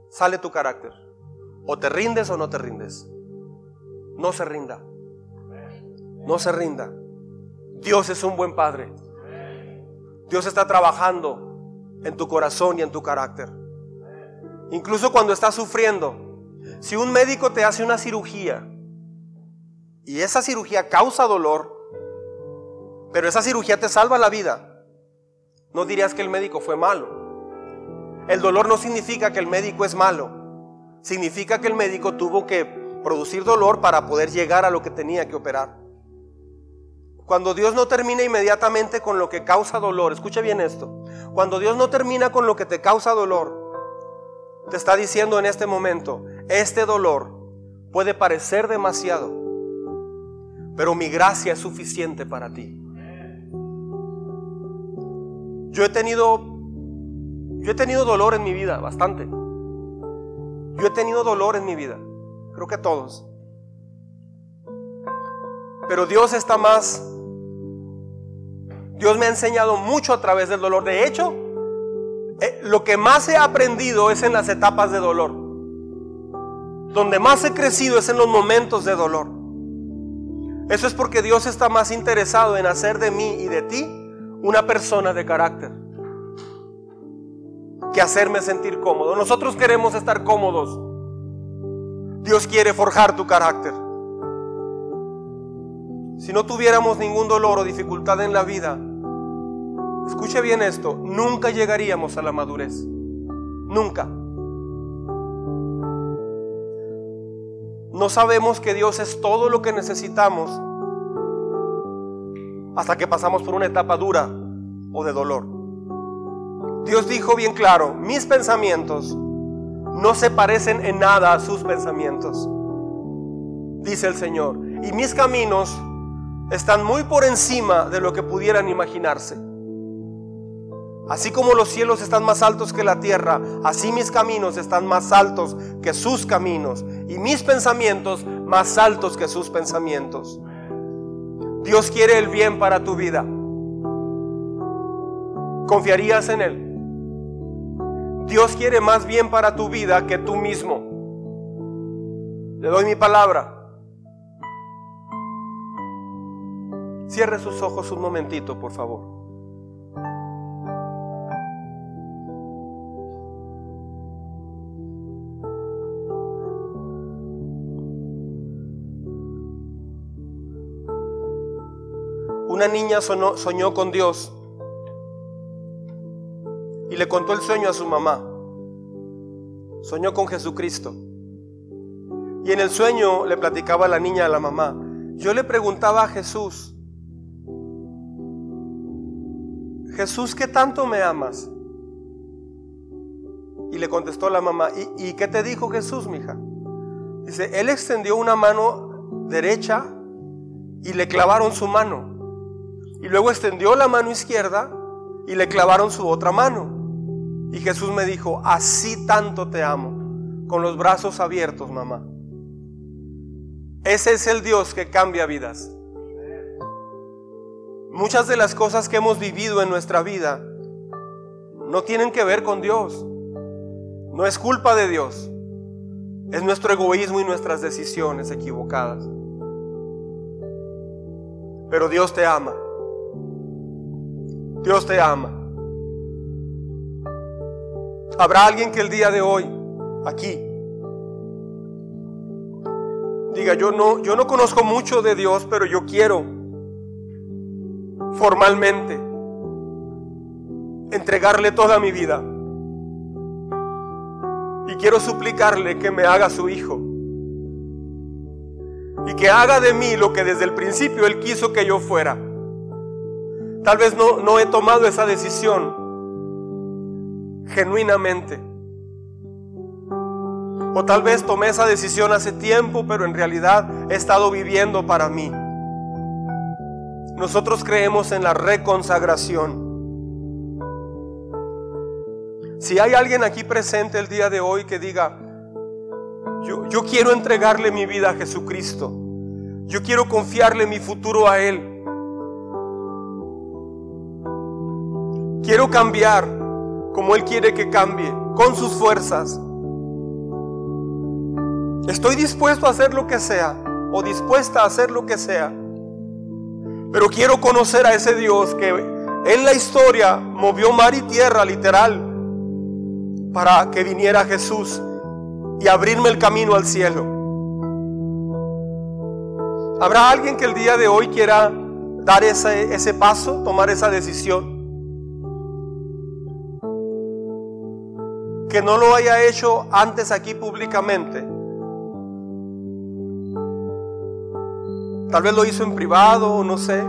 sale tu carácter. O te rindes o no te rindes. No se rinda. No se rinda. Dios es un buen padre. Dios está trabajando en tu corazón y en tu carácter. Incluso cuando estás sufriendo. Si un médico te hace una cirugía y esa cirugía causa dolor, pero esa cirugía te salva la vida, no dirías que el médico fue malo. El dolor no significa que el médico es malo. Significa que el médico tuvo que producir dolor para poder llegar a lo que tenía que operar. Cuando Dios no termina inmediatamente con lo que causa dolor, escucha bien esto, cuando Dios no termina con lo que te causa dolor, te está diciendo en este momento, este dolor puede parecer demasiado, pero mi gracia es suficiente para ti. Yo he tenido yo he tenido dolor en mi vida, bastante. Yo he tenido dolor en mi vida, creo que todos. Pero Dios está más Dios me ha enseñado mucho a través del dolor. De hecho, eh, lo que más he aprendido es en las etapas de dolor. Donde más he crecido es en los momentos de dolor. Eso es porque Dios está más interesado en hacer de mí y de ti una persona de carácter que hacerme sentir cómodo. Nosotros queremos estar cómodos. Dios quiere forjar tu carácter. Si no tuviéramos ningún dolor o dificultad en la vida, Escuche bien esto, nunca llegaríamos a la madurez. Nunca. No sabemos que Dios es todo lo que necesitamos hasta que pasamos por una etapa dura o de dolor. Dios dijo bien claro, mis pensamientos no se parecen en nada a sus pensamientos, dice el Señor. Y mis caminos están muy por encima de lo que pudieran imaginarse. Así como los cielos están más altos que la tierra, así mis caminos están más altos que sus caminos y mis pensamientos más altos que sus pensamientos. Dios quiere el bien para tu vida. ¿Confiarías en Él? Dios quiere más bien para tu vida que tú mismo. Le doy mi palabra. Cierre sus ojos un momentito, por favor. una niña soñó con Dios y le contó el sueño a su mamá. Soñó con Jesucristo. Y en el sueño le platicaba la niña a la mamá. Yo le preguntaba a Jesús, Jesús, ¿qué tanto me amas? Y le contestó la mamá, ¿y, y qué te dijo Jesús, mija? Dice, él extendió una mano derecha y le clavaron su mano. Y luego extendió la mano izquierda y le clavaron su otra mano. Y Jesús me dijo, así tanto te amo, con los brazos abiertos, mamá. Ese es el Dios que cambia vidas. Muchas de las cosas que hemos vivido en nuestra vida no tienen que ver con Dios. No es culpa de Dios. Es nuestro egoísmo y nuestras decisiones equivocadas. Pero Dios te ama. Dios te ama. Habrá alguien que el día de hoy, aquí, diga, yo no, yo no conozco mucho de Dios, pero yo quiero formalmente entregarle toda mi vida. Y quiero suplicarle que me haga su hijo. y que haga de mí lo que desde el principio Él quiso que yo fuera. Tal vez no, no he tomado esa decisión genuinamente. O tal vez tomé esa decisión hace tiempo, pero en realidad he estado viviendo para mí. Nosotros creemos en la reconsagración. Si hay alguien aquí presente el día de hoy que diga, yo, yo, quiero entregarle mi vida a Jesucristo, yo quiero confiarle mi futuro a Él, quiero cambiar como Él quiere que cambie, con sus fuerzas. Estoy dispuesto a hacer lo que sea o dispuesta a hacer lo que sea. Pero quiero conocer a ese Dios que en la historia movió mar y tierra literal para que viniera Jesús y abrirme el camino al cielo. ¿Habrá alguien que el día de hoy quiera dar ese, ese paso, tomar esa decisión? Que no lo haya hecho antes aquí públicamente Tal vez lo hizo en privado, no sé.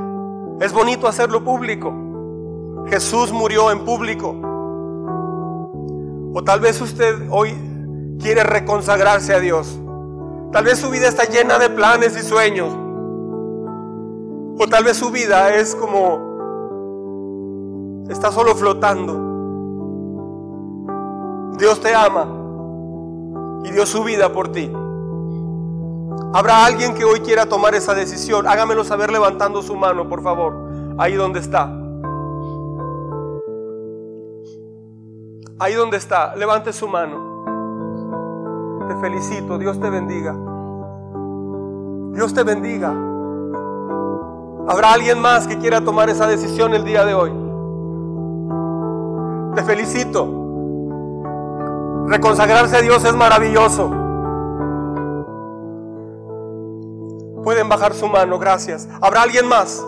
Es bonito hacerlo público. Jesús murió en público. O tal vez usted hoy quiere reconsagrarse a Dios. Tal vez su vida está llena de planes y sueños. O tal vez su vida es como está solo flotando. Dios te ama y dio su vida por ti. Habrá alguien que hoy quiera tomar esa decisión. Hágamelo saber levantando su mano, por favor. Ahí donde está. Ahí donde está. Levante su mano. Te felicito. Dios te bendiga. Dios te bendiga. Habrá alguien más que quiera tomar esa decisión el día de hoy. Te felicito. Reconsagrarse a Dios es maravilloso. Pueden bajar su mano, gracias. ¿Habrá alguien más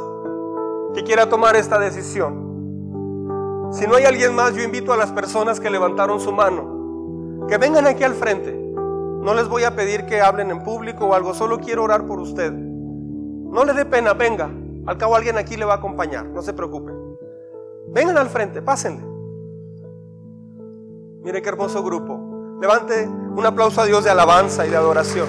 que quiera tomar esta decisión? Si no hay alguien más, yo invito a las personas que levantaron su mano, que vengan aquí al frente. No les voy a pedir que hablen en público o algo, solo quiero orar por usted. No le dé pena, venga. Al cabo alguien aquí le va a acompañar, no se preocupe. Vengan al frente, pásenle. Mire qué hermoso grupo. Levante un aplauso a Dios de alabanza y de adoración.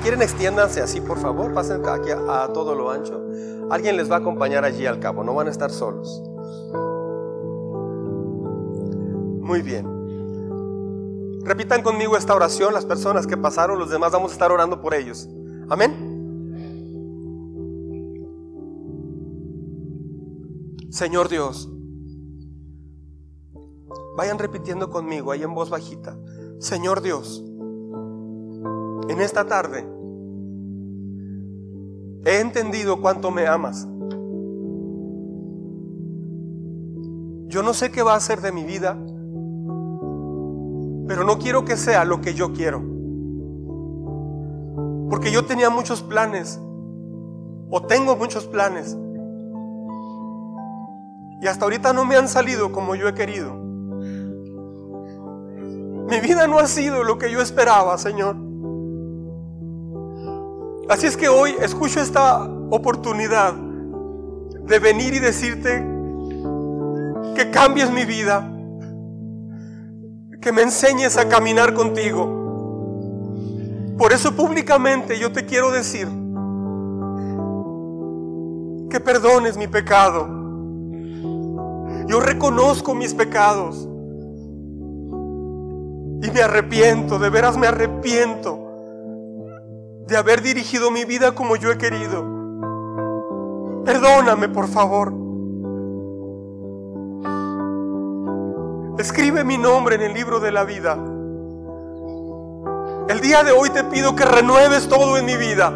quieren extiéndanse así, por favor, pasen aquí a todo lo ancho. Alguien les va a acompañar allí al cabo, no van a estar solos. Muy bien. Repitan conmigo esta oración, las personas que pasaron, los demás vamos a estar orando por ellos. Amén. Señor Dios, vayan repitiendo conmigo ahí en voz bajita. Señor Dios, en esta tarde He entendido cuánto me amas. Yo no sé qué va a ser de mi vida, pero no quiero que sea lo que yo quiero. Porque yo tenía muchos planes, o tengo muchos planes, y hasta ahorita no me han salido como yo he querido. Mi vida no ha sido lo que yo esperaba, Señor. Así es que hoy escucho esta oportunidad de venir y decirte que cambies mi vida, que me enseñes a caminar contigo. Por eso públicamente yo te quiero decir que perdones mi pecado. Yo reconozco mis pecados y me arrepiento, de veras me arrepiento de haber dirigido mi vida como yo he querido. Perdóname, por favor. Escribe mi nombre en el libro de la vida. El día de hoy te pido que renueves todo en mi vida.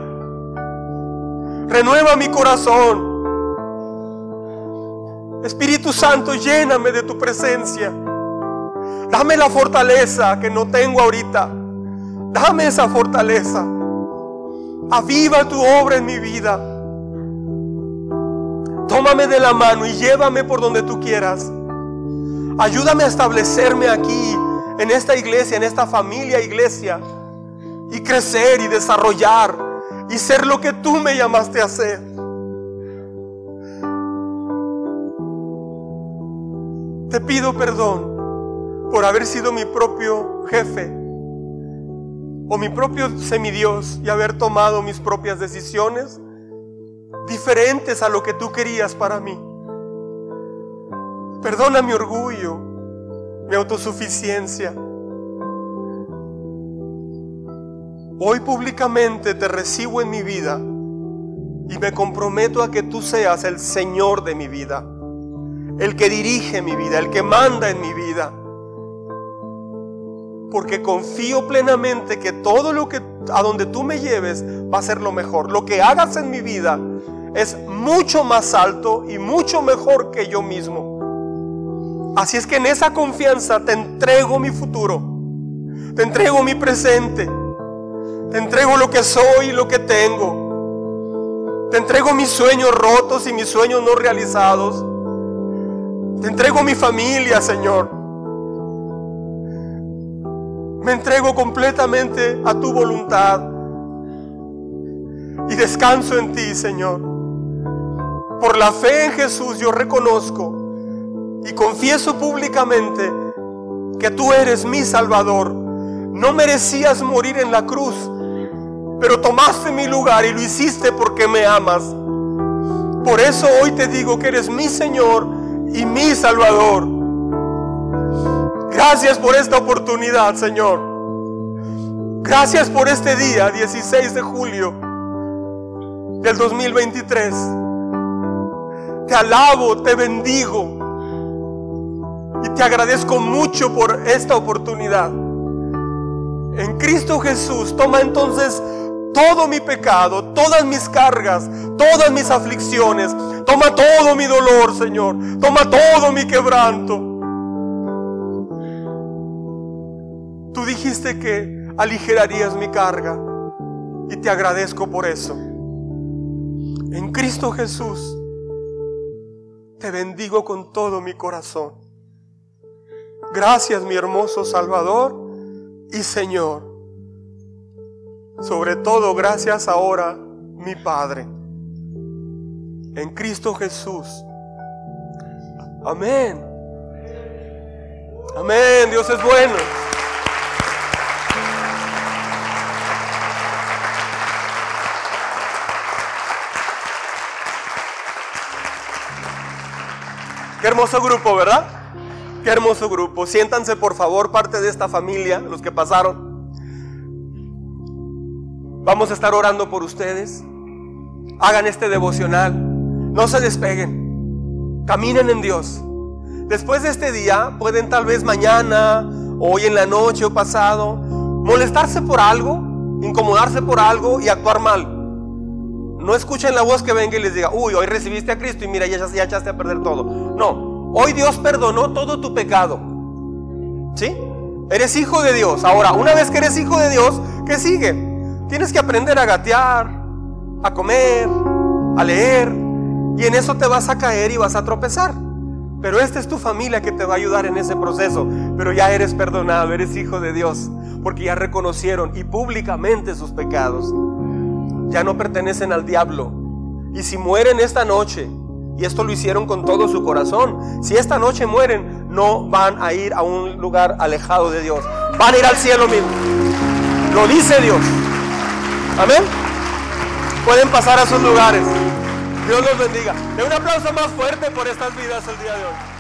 Renueva mi corazón. Espíritu Santo, lléname de tu presencia. Dame la fortaleza que no tengo ahorita. Dame esa fortaleza. Aviva tu obra en mi vida. Tómame de la mano y llévame por donde tú quieras. Ayúdame a establecerme aquí, en esta iglesia, en esta familia iglesia, y crecer y desarrollar y ser lo que tú me llamaste a ser. Te pido perdón por haber sido mi propio jefe o mi propio semidios y haber tomado mis propias decisiones diferentes a lo que tú querías para mí. Perdona mi orgullo, mi autosuficiencia. Hoy públicamente te recibo en mi vida y me comprometo a que tú seas el Señor de mi vida, el que dirige mi vida, el que manda en mi vida. Porque confío plenamente que todo lo que a donde tú me lleves va a ser lo mejor. Lo que hagas en mi vida es mucho más alto y mucho mejor que yo mismo. Así es que en esa confianza te entrego mi futuro, te entrego mi presente, te entrego lo que soy y lo que tengo, te entrego mis sueños rotos y mis sueños no realizados, te entrego mi familia, Señor. Me entrego completamente a tu voluntad y descanso en ti, Señor. Por la fe en Jesús yo reconozco y confieso públicamente que tú eres mi Salvador. No merecías morir en la cruz, pero tomaste mi lugar y lo hiciste porque me amas. Por eso hoy te digo que eres mi Señor y mi Salvador. Gracias por esta oportunidad, Señor. Gracias por este día, 16 de julio del 2023. Te alabo, te bendigo y te agradezco mucho por esta oportunidad. En Cristo Jesús, toma entonces todo mi pecado, todas mis cargas, todas mis aflicciones. Toma todo mi dolor, Señor. Toma todo mi quebranto. Tú dijiste que aligerarías mi carga y te agradezco por eso. En Cristo Jesús te bendigo con todo mi corazón. Gracias mi hermoso Salvador y Señor. Sobre todo gracias ahora mi Padre. En Cristo Jesús. Amén. Amén. Dios es bueno. Qué hermoso grupo, ¿verdad? Qué hermoso grupo. Siéntanse por favor parte de esta familia, los que pasaron. Vamos a estar orando por ustedes. Hagan este devocional. No se despeguen. Caminen en Dios. Después de este día, pueden tal vez mañana, hoy en la noche o pasado, molestarse por algo, incomodarse por algo y actuar mal. No escuchen la voz que venga y les diga, uy, hoy recibiste a Cristo y mira, ya, ya echaste a perder todo. No, hoy Dios perdonó todo tu pecado. ¿Sí? Eres hijo de Dios. Ahora, una vez que eres hijo de Dios, ¿qué sigue? Tienes que aprender a gatear, a comer, a leer. Y en eso te vas a caer y vas a tropezar. Pero esta es tu familia que te va a ayudar en ese proceso. Pero ya eres perdonado, eres hijo de Dios. Porque ya reconocieron y públicamente sus pecados ya no pertenecen al diablo. Y si mueren esta noche, y esto lo hicieron con todo su corazón, si esta noche mueren, no van a ir a un lugar alejado de Dios. Van a ir al cielo mismo. Lo dice Dios. Amén. Pueden pasar a sus lugares. Dios los bendiga. De un aplauso más fuerte por estas vidas el día de hoy.